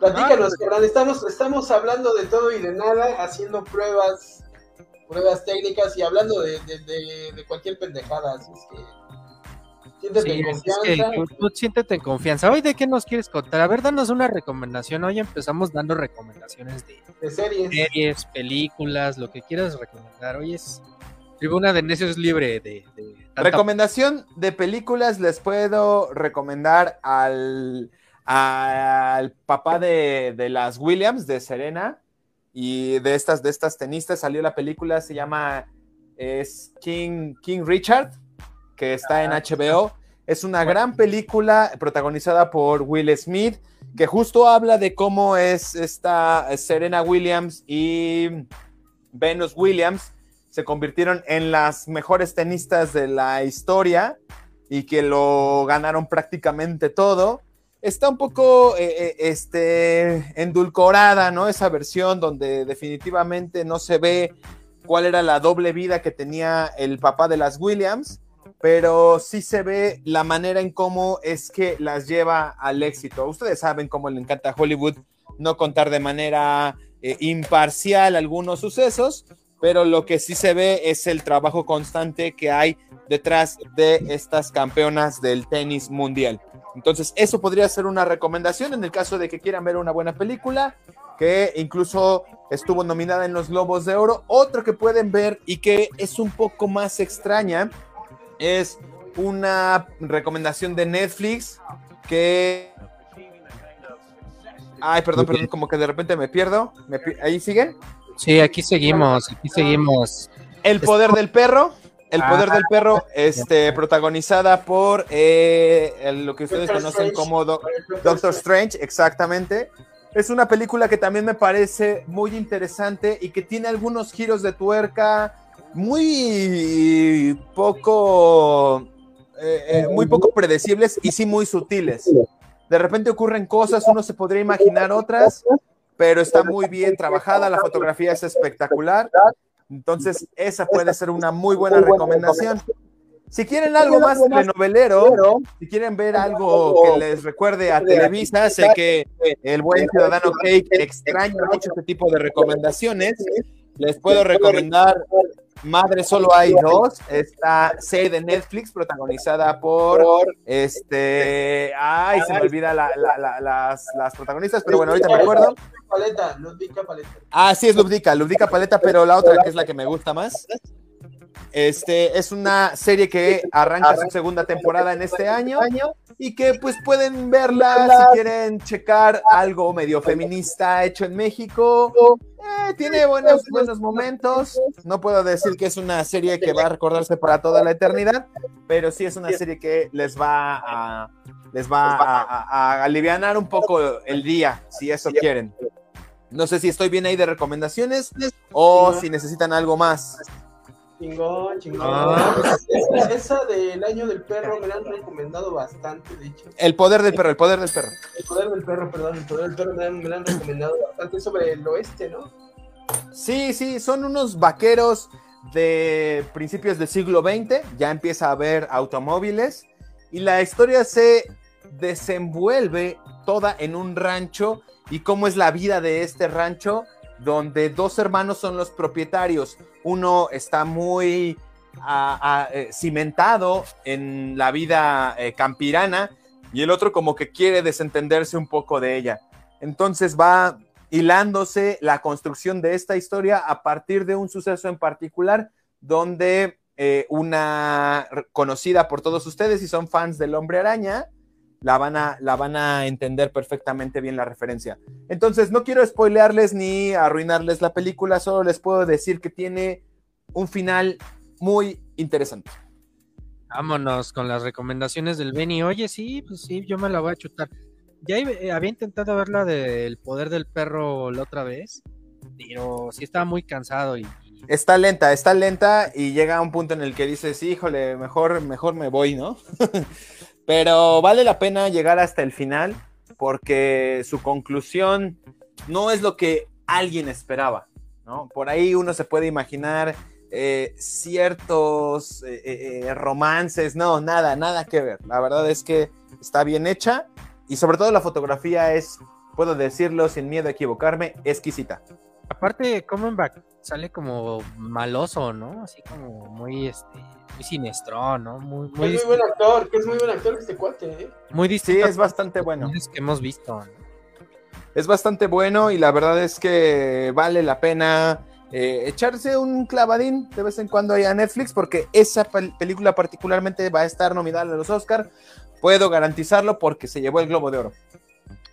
S2: Platícanos, cabrón. Estamos, estamos hablando de todo y de nada, haciendo pruebas, pruebas técnicas y hablando de, de, de, de cualquier pendejada. Así es que. Siéntete
S1: Sí,
S2: en
S1: es que
S2: confianza.
S1: tú, tú siéntete en confianza. Hoy, ¿de qué nos quieres contar? A ver, danos una recomendación. Hoy empezamos dando recomendaciones de
S2: De series.
S1: series, películas, lo que quieras recomendar. Hoy es Tribuna de Necios libre de... de tanta-
S3: Recomendación de películas les puedo recomendar al, al papá de, de las Williams, de Serena, y de estas, de estas tenistas salió la película, se llama es King, King Richard, que está en HBO. Es una gran película protagonizada por Will Smith, que justo habla de cómo es esta Serena Williams y Venus Williams se convirtieron en las mejores tenistas de la historia y que lo ganaron prácticamente todo. Está un poco eh, eh, este, endulcorada, ¿no? Esa versión donde definitivamente no se ve cuál era la doble vida que tenía el papá de las Williams, pero sí se ve la manera en cómo es que las lleva al éxito. Ustedes saben cómo le encanta a Hollywood no contar de manera eh, imparcial algunos sucesos, pero lo que sí se ve es el trabajo constante que hay detrás de estas campeonas del tenis mundial. Entonces, eso podría ser una recomendación en el caso de que quieran ver una buena película, que incluso estuvo nominada en los Globos de Oro. Otro que pueden ver y que es un poco más extraña es una recomendación de Netflix que... Ay, perdón, perdón, como que de repente me pierdo. Me pi- ¿Ahí siguen?
S1: Sí, aquí seguimos, aquí seguimos.
S3: El poder del perro. El
S1: Ah.
S3: poder del perro, este, protagonizada por eh, el- lo que ustedes
S2: Doctor
S3: conocen
S2: Strange.
S3: como Do- Doctor Strange, exactamente. Es una película que también me parece muy interesante y que tiene algunos giros de tuerca muy poco, eh, eh, muy poco predecibles y sí muy sutiles. De repente ocurren cosas, uno se podría imaginar otras, pero está muy bien trabajada, la fotografía es espectacular. Entonces, esa puede ser una muy buena recomendación. Si quieren algo más telenovelero, si quieren ver algo que les recuerde a Televisa, sé que el buen ciudadano Cake extraña mucho este tipo de recomendaciones. Les puedo recomendar Madre Solo Hay Dos, esta serie de Netflix protagonizada por este. Ay, se me olvida la- la- la- las, las protagonistas, pero bueno, ahorita me acuerdo.
S2: Paleta, Ludvika Paleta.
S3: Ah, sí, es Lubdica, Lubdica Paleta, pero la otra que es la que me gusta más. Este es una serie que arranca su segunda temporada en este año y que pues pueden verla si quieren checar algo medio feminista hecho en México. Eh, tiene buenos, buenos momentos. No puedo decir que es una serie que va a recordarse para toda la eternidad, pero sí es una serie que les va a les va a, a- a un poco el día, si eso quieren. No sé si estoy bien ahí de recomendaciones o si necesitan algo más.
S2: Chingón, chingón.
S1: Ah.
S2: Esa, esa del año del perro me la han recomendado bastante, de hecho.
S3: El poder del perro, el poder del perro.
S2: El poder del perro, perdón, el poder del perro me la han, me la han recomendado bastante sobre el oeste, ¿no?
S3: Sí, sí, son unos vaqueros de principios del siglo XX, ya empieza a haber automóviles y la historia se desenvuelve toda en un rancho y cómo es la vida de este rancho donde dos hermanos son los propietarios. Uno está muy eh, cimentado en la vida eh, campirana y el otro como que quiere desentenderse un poco de ella. Entonces va hilándose la construcción de esta historia a partir de un suceso en particular donde eh, una conocida por todos ustedes y son fans del hombre araña, la van, a, la van a entender perfectamente bien la referencia. Entonces, no quiero spoilearles ni arruinarles la película, solo les puedo decir que tiene un final muy interesante.
S1: Vámonos con las recomendaciones del Benny. Oye, sí, pues sí, yo me la voy a chutar. Ya eh, había intentado ver la del poder del perro la otra vez, pero sí estaba muy cansado y-
S3: Está lenta, está lenta y llega a un punto en el que dices, híjole, mejor, mejor me voy, ¿no? Pero vale la pena llegar hasta el final porque su conclusión no es lo que alguien esperaba, ¿no? Por ahí uno se puede imaginar eh, ciertos eh, eh, romances, no, nada, nada que ver. La verdad es que está bien hecha y sobre todo la fotografía es, puedo decirlo sin miedo a equivocarme, exquisita.
S1: aparte Comenback sale como maloso, ¿no? Así como muy este muy siniestro, ¿no? Muy muy,
S2: es muy buen actor, que es muy buen actor este cuate, ¿eh?
S1: muy
S3: Sí,
S1: distinto a
S3: es bastante bueno.
S1: personajes que hemos visto. ¿no?
S3: Es bastante bueno y la verdad es que vale la pena eh, echarse un clavadín de vez en cuando ahí a Netflix porque esa pel- película particularmente va a estar nominada a los Oscar. Puedo garantizarlo porque se llevó el Globo de Oro.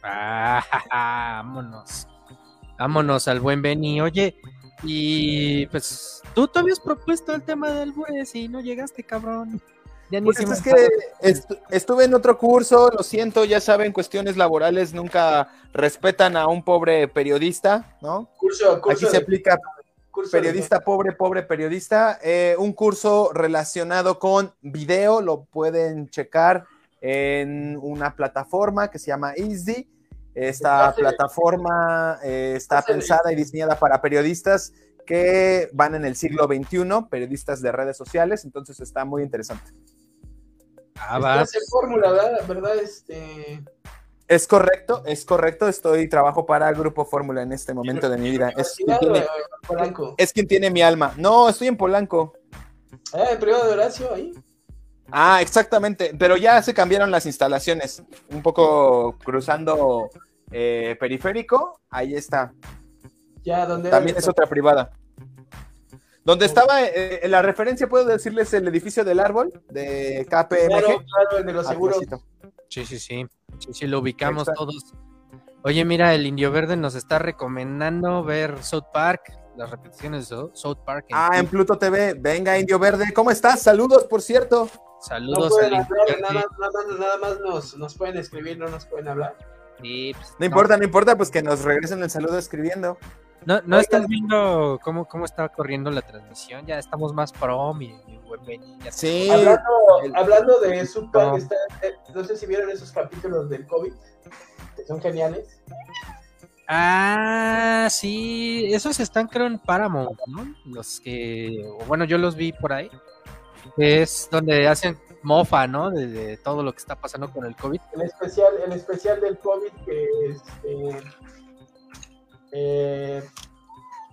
S1: Ah, vámonos. Vámonos al buen Benny. Oye, y pues tú te habías propuesto el tema del albures y no llegaste, cabrón. Ya ni
S3: Pues es que est- estuve en otro curso, lo siento, ya saben, cuestiones laborales nunca respetan a un pobre periodista, ¿no?
S2: Curso, curso
S3: Aquí se
S2: de-
S3: aplica
S2: curso de-
S3: periodista pobre, pobre periodista. eh, un curso relacionado con video, lo pueden checar en una plataforma que se llama Easy. Esta plataforma eh, está pensada y diseñada para periodistas que van en el siglo XXI, periodistas de redes sociales, entonces está muy interesante.
S1: Ah,
S2: Este. ¿verdad? Este...
S3: Es correcto, es correcto, estoy trabajo para Grupo Fórmula en este momento de mi vida. Es quien, tiene,
S2: Polanco.
S3: es quien tiene mi alma. No, estoy en Polanco.
S2: Ah, en privado de Horacio, ahí.
S3: Ah, exactamente, pero ya se cambiaron las instalaciones, un poco cruzando eh, periférico, ahí está,
S2: Ya, donde
S3: también es otra privada. Donde estaba, eh, la referencia, puedo decirles el edificio del árbol de KPMG.
S2: Claro, claro, el de los seguros.
S3: Atrásito.
S1: Sí, sí, sí. Sí, sí, lo ubicamos
S3: Exacto.
S1: todos. Oye, mira, el Indio Verde nos está recomendando ver South Park, las repeticiones de South- Park. en
S3: Ah, en. Pluto TV, venga Indio Verde, ¿cómo estás? Saludos, por cierto.
S2: No
S1: Saludos
S2: pueden hablar,
S1: Verde.
S2: nada más, nada más, nada más nos, nos pueden escribir, no nos pueden hablar.
S1: Sí, pues,
S3: No importa, no importa, pues que nos regresen el saludo escribiendo.
S1: No, no
S2: Oigan.
S1: estás viendo cómo, cómo está corriendo la transmisión. Ya estamos más pro, mi, mi buen Benny. Ya
S3: Sí,
S2: Hablando,
S3: el-
S2: hablando de Super,
S1: No.
S2: eh, no sé si vieron esos capítulos del COVID, que son geniales.
S1: Ah, sí, esos están creo en Paramount, ¿no? Los que, bueno, yo los vi por ahí. Es donde hacen mofa, ¿no? De, de todo lo que está pasando con el COVID.
S2: El especial, el especial del COVID que este, eh,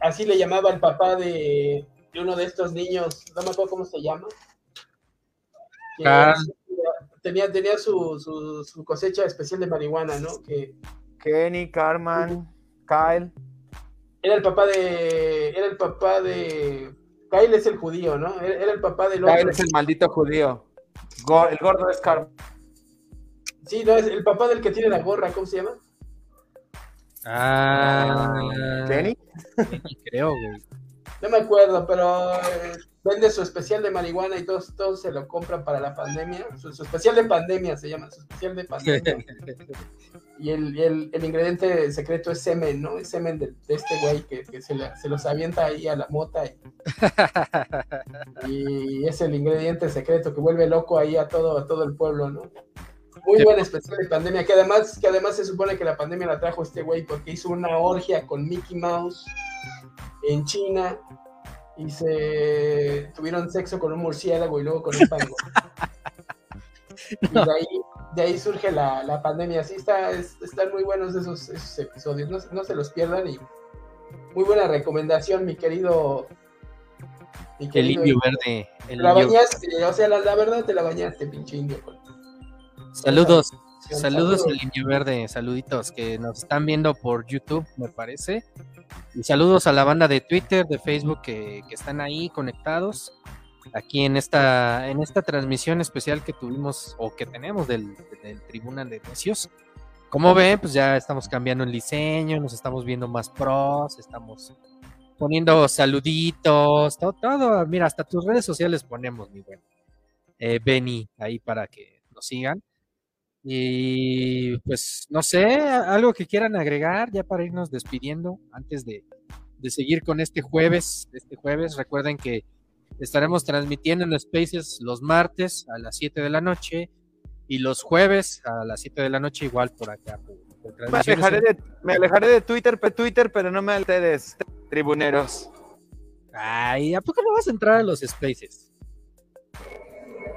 S2: así le llamaba el papá de, de uno de estos niños, no me acuerdo cómo se llama. que
S1: Carl.
S2: tenía, tenía su, su, su cosecha especial de marihuana, ¿no? Que
S3: Kenny, Carmen, Kyle.
S2: era el papá de. Era el papá de. Kyle es el judío, ¿no? Era era el papá del otro.
S3: Kyle es el maldito judío. Go- el gordo es Carmen.
S2: Sí, no, es el papá del que tiene la gorra, ¿cómo se llama?
S1: Ah,
S3: Kenny.
S1: Kenny, creo, güey.
S2: No me acuerdo, pero eh, vende su especial de marihuana y todos, todos se lo compran para la pandemia. Su, su especial de pandemia se llama, su especial de pandemia. y el, y el, el ingrediente secreto es semen, ¿no? Es semen de, de este güey que, que se, la- se los avienta ahí a la mota y, y es el ingrediente secreto que vuelve loco ahí a todo, a todo el pueblo, ¿no? Muy buen especial de pandemia, que además, que además se supone que la pandemia la trajo este güey porque hizo una orgia con Mickey Mouse en China y se tuvieron sexo con un murciélago y luego con un pangolín. Y de ahí, de ahí surge la, la pandemia. Sí, está, es- están muy buenos esos, esos episodios. No, se- no se los pierdan y muy buena recomendación, mi querido. mi
S1: El
S2: querido
S1: indio verde. El
S2: Te la
S1: indio-
S2: bañaste, o sea, la, la verdad te la bañaste, pinche indio.
S1: Saludos.
S2: Saludos
S1: al indio verde, saluditos que nos están viendo por YouTube, me parece. Y saludos a la banda de Twitter, de Facebook que, que están ahí conectados. Aquí en esta, en esta transmisión especial que tuvimos o que tenemos del, del Tribuna de Necios. Como ven, pues ya estamos cambiando el diseño, nos estamos viendo más pros, estamos poniendo saluditos, todo, todo. Mira, hasta tus redes sociales ponemos, mi buen eh, Benny, ahí para que nos sigan. Y pues no sé, algo que quieran agregar ya para irnos despidiendo antes de, de seguir con este jueves. Este jueves, recuerden que estaremos transmitiendo en Spaces los martes a las 7 de la noche y los jueves a las 7 de la noche igual por acá. por- por
S3: Me alejaré, de, me alejaré de Twitter, pe- Twitter, pero no me ustedes, tribuneros.
S1: Ay, ¿a poco no vas a entrar a los Spaces?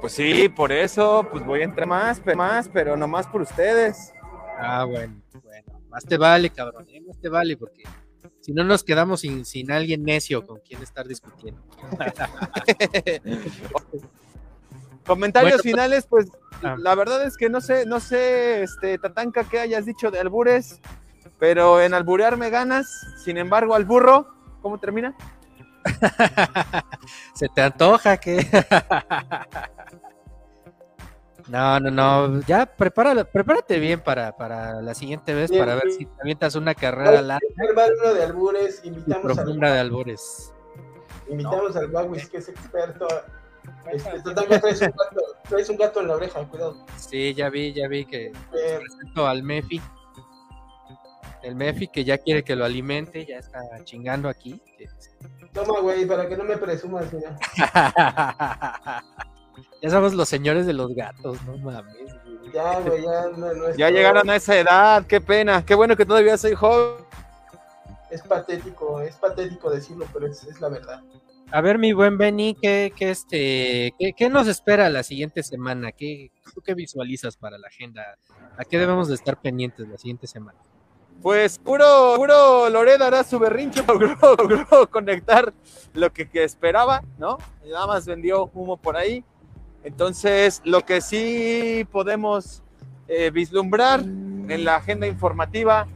S3: Pues sí, por eso, pues voy a entrar más, pe- más, pero no más por ustedes.
S1: Ah, bueno, bueno, más te vale, cabrón, ¿eh? más te vale, porque si no nos quedamos sin, sin alguien necio con quien estar discutiendo.
S3: Comentarios
S1: Bueno, pues-
S3: finales, pues
S1: Ah.
S3: la verdad es que no sé, no sé, este, Tatanka, qué hayas dicho de albures, pero en alburear me ganas. Sin embargo, al burro, ¿cómo termina?
S1: ¿Se te antoja que? No, no, no, ya prepara, prepárate bien para, para la siguiente vez,
S2: Bien,
S1: para ver
S2: bien.
S1: si te avientas una carrera larga
S2: uno de albures, invitamos, al,
S1: profunda de albures.
S2: invitamos al Bawis, que es experto. Este, traes un, gato, traes un gato en la oreja, cuidado.
S1: Sí, ya vi, ya vi que
S2: Eh,
S1: presento al Mefi. El Mefi que ya quiere que lo alimente, ya está chingando aquí.
S2: toma, güey, para que no me presumas,
S1: ya somos los señores de los gatos, no mames. güey.
S2: Ya, güey, ya no, no es
S3: Ya
S2: todo.
S3: llegaron a esa edad, qué pena, qué bueno que todavía soy joven.
S2: Es patético, es patético decirlo, pero es, es la verdad.
S1: A ver, mi buen Benny, ¿qué, qué, este, qué, qué nos espera la siguiente semana? ¿Qué, ¿Tú qué visualizas para la agenda? ¿A qué debemos de estar pendientes la siguiente semana?
S3: Pues puro, puro Lored hará su berrinche, logró, conectar lo que, esperaba, ¿no? Nada más vendió humo por ahí. Entonces, lo que sí podemos eh, vislumbrar en la agenda informativa,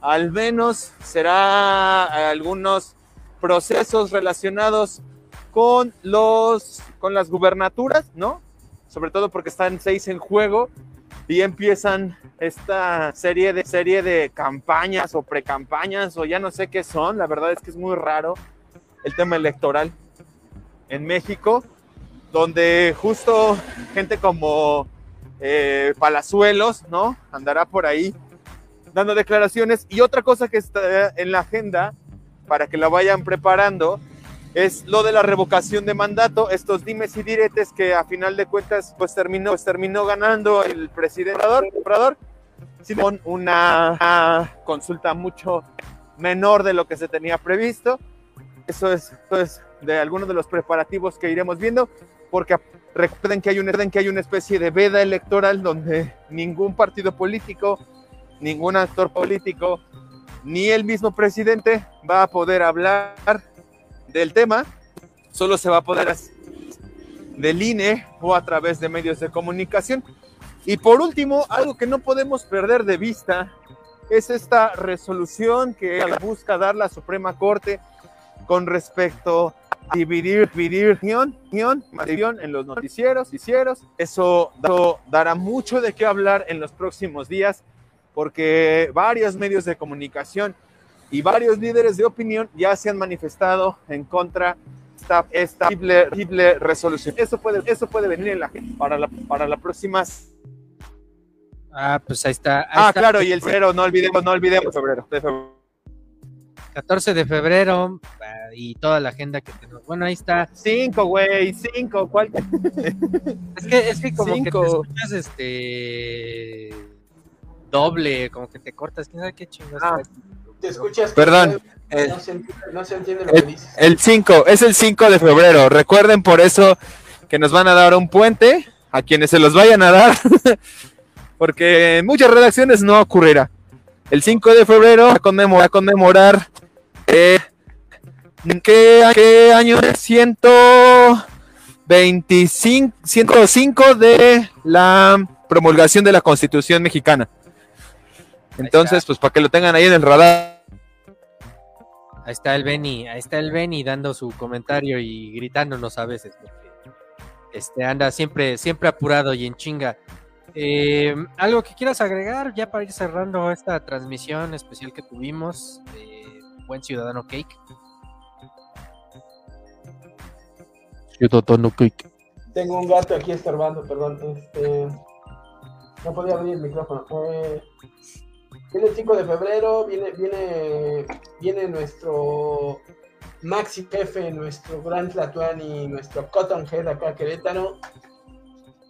S3: al menos será algunos procesos relacionados con los con las gubernaturas, ¿no? Sobre todo porque están seis en juego y empiezan esta serie de serie de campañas o precampañas o ya no sé qué son. La verdad es que es muy raro el tema electoral en México, donde justo gente como eh, Palazuelos, ¿no? Andará por ahí dando declaraciones. Y otra cosa que está en la agenda para que la vayan preparando es lo de la revocación de mandato, estos dimes y diretes que a final de cuentas pues terminó, pues terminó ganando el presidente Obrador, con una, una consulta mucho menor de lo que se tenía previsto. Eso es, eso es de algunos de los preparativos que iremos viendo, porque recuerden que hay, un, recuerden que hay una especie de veda electoral donde ningún partido político, ningún actor político, ni el mismo presidente va a poder hablar del tema, solo se va a poder hacer del INE o a través de medios de comunicación. Y por último, algo que no podemos perder de vista es esta resolución que busca dar la Suprema Corte con respecto a dividir, dividir guion, guion, guion en los noticieros, noticieros. Eso, eso dará mucho de qué hablar en los próximos días porque varios medios de comunicación y varios líderes de opinión ya se han manifestado en contra de esta, esta terrible resolución. Eso puede, eso puede venir en la, para, la, para la próxima.
S1: Ah, pues ahí está. ahí
S3: Ah,
S1: está.
S3: claro, y el febrero, no olvidemos, no olvidemos febrero, de febrero.
S1: 14 de febrero ah, y toda la agenda que tenemos. Bueno, ahí está.
S3: Cinco, güey, cinco, ¿cuál?
S1: Es que, es que como que te
S3: Cinco.
S1: escuchas este doble, como que te cortas, quién sabe qué chingados.
S3: Ah.
S2: Te escuchas.
S3: Perdón,
S2: No
S3: eh,
S2: se, entiende- no se entiende lo que dices.
S3: El 5, es el 5 de febrero. Recuerden por eso que nos van a dar un puente a quienes se los vayan a dar, porque en muchas redacciones no ocurrirá. El 5 de febrero va a conmemorar, a conmemorar Eh, ¿qué, ¿Qué año es? 125, 105 de la promulgación de la Constitución mexicana. Entonces, pues para que lo tengan ahí en el radar.
S1: Ahí está el Benny, ahí está el Benny dando su comentario y gritándonos a veces. este anda siempre, siempre apurado y en chinga. Eh, ¿Algo que quieras agregar ya para ir cerrando esta transmisión especial que tuvimos? Buen Ciudadano Cake.
S2: Ciudadano Cake. Tengo un gato aquí estorbando, perdón. Este, no podía abrir el micrófono. Eh, viene el 5 de febrero, viene, viene, viene nuestro Maxi Jefe, nuestro Gran y nuestro Cotton Head acá Querétaro.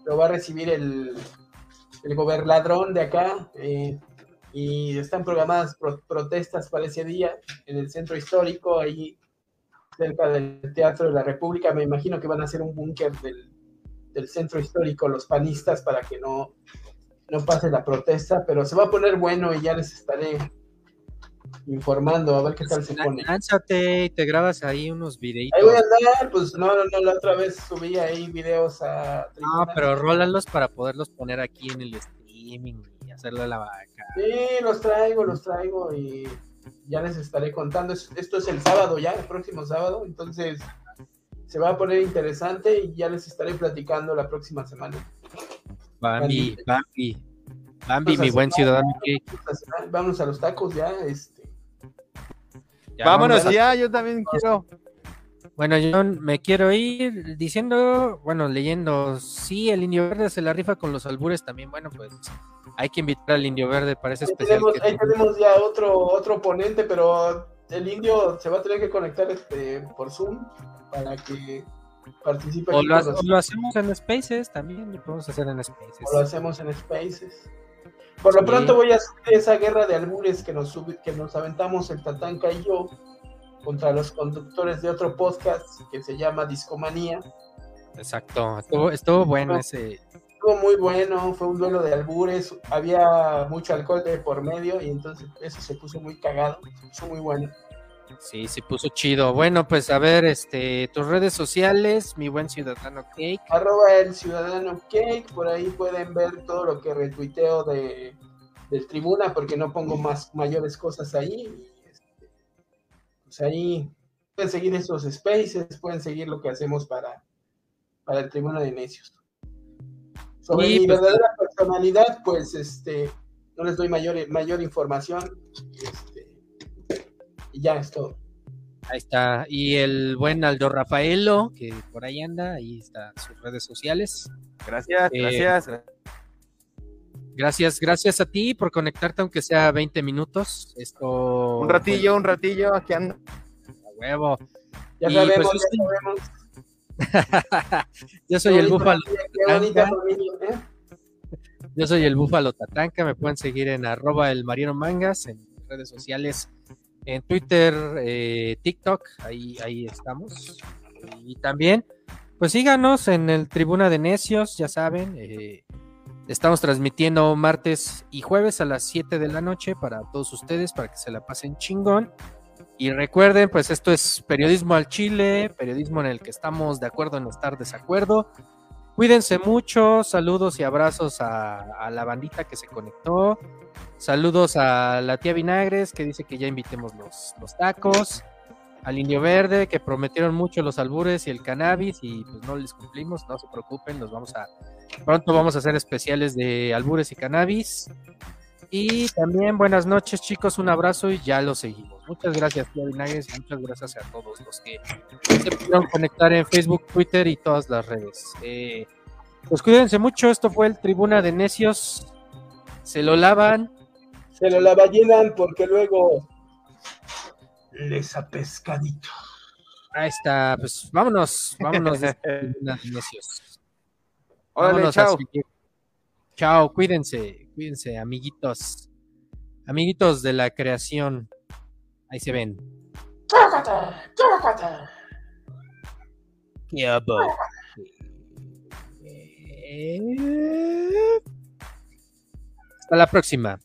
S2: Lo va a recibir el, el de acá eh, y están programadas protestas para ese día en el centro histórico, ahí cerca del Teatro de la República. Me imagino que van a hacer un búnker del, centro histórico los panistas para que no, no pase la protesta, pero se va a poner bueno y ya les estaré informando a ver qué tal se pone.
S1: Lánzate y te grabas ahí unos videitos.
S2: Ahí voy a andar, pues no, no, no, la otra vez subí ahí videos a...
S1: No, pero rólalos para poderlos poner aquí en el streaming y hacerle la vaca.
S2: Sí, los traigo, los traigo y ya les estaré contando. Esto es el sábado ya, el próximo sábado, entonces se va a poner interesante y ya les estaré platicando la próxima semana.
S1: Bambi, Bambi, Bambi, mi buen ciudadano.
S2: Vamos a los tacos ya, este
S3: Vámonos ya, yo también quiero.
S1: Bueno, yo me quiero ir diciendo, bueno, leyendo, sí, el Indio Verde se la rifa con los albures también, bueno, pues hay que invitar al Indio Verde para ese especial.
S2: ahí tenemos ya otro, otro ponente, pero el Indio se va a tener que conectar este, por Zoom para que participe.
S1: O lo, hacemos en Spaces también, lo podemos hacer en Spaces.
S2: O lo hacemos en Spaces. Por lo pronto voy a subir esa guerra de albures que nos, que nos aventamos el Tatanka y yo contra los conductores de otro podcast que se llama Discomanía.
S1: Exacto, estuvo, bueno ese.
S2: Estuvo muy bueno, fue un duelo de albures, había mucho alcohol de por medio y entonces eso se puso muy cagado, se puso muy bueno.
S1: Sí, se puso chido. Bueno, pues a ver, este, tus redes sociales, mi buen ciudadano Cake.
S2: Arroba el ciudadano Cake, por ahí pueden ver todo lo que retuiteo de, del tribuna, porque no pongo más mayores cosas ahí. Este, pues ahí pueden seguir esos spaces, pueden seguir lo que hacemos para, para el tribuna de necios. Sobre mi pues, verdadera personalidad, pues este, no les doy mayor, mayor información. Este, y ya es todo.
S1: Ahí está. Y el buen Aldo Rafaelo, que por ahí anda, ahí está sus redes sociales.
S3: Gracias, eh, gracias.
S1: Gracias, gracias a ti por conectarte, aunque sea 20 minutos. Esto.
S3: Un ratillo, un ratillo, aquí anda.
S1: A huevo.
S2: Ya y sabemos, pues, ya sabemos.
S1: Yo soy el búfalo. ¿eh? Yo soy el búfalo tatanca. Me pueden seguir en arroba el Mariano Mangas en redes sociales en Twitter, eh, TikTok, ahí, ahí estamos. Y también, pues síganos en el Tribuna de Necios, ya saben. Eh, estamos transmitiendo martes y jueves a las 7 de la noche para todos ustedes, para que se la pasen chingón. Y recuerden, pues esto es periodismo al Chile, periodismo en el que estamos de acuerdo en estar desacuerdo. Cuídense mucho, saludos y abrazos a, la bandita que se conectó. Saludos a la tía Vinagres que dice que ya invitemos los, los tacos. Al Indio Verde que prometieron mucho los albures y el cannabis y pues no les cumplimos, no se preocupen, nos vamos a pronto vamos a hacer especiales de albures y cannabis. Y también buenas noches chicos, un abrazo y ya lo seguimos. Muchas gracias tía Vinagres y muchas gracias a todos los que se pudieron conectar en Facebook, Twitter y todas las redes. Eh, pues cuídense mucho, esto fue el Tribuna de Necios. Se lo lavan.
S2: Se lo lavallenan porque luego les apescadito.
S1: Ahí está, pues vámonos, vámonos de Tribuna de Necios.
S3: Vámonos chao.
S1: Chao, cuídense, Cuídense, amiguitos. Amiguitos de la creación. Ahí se ven. Eh. Hasta la próxima.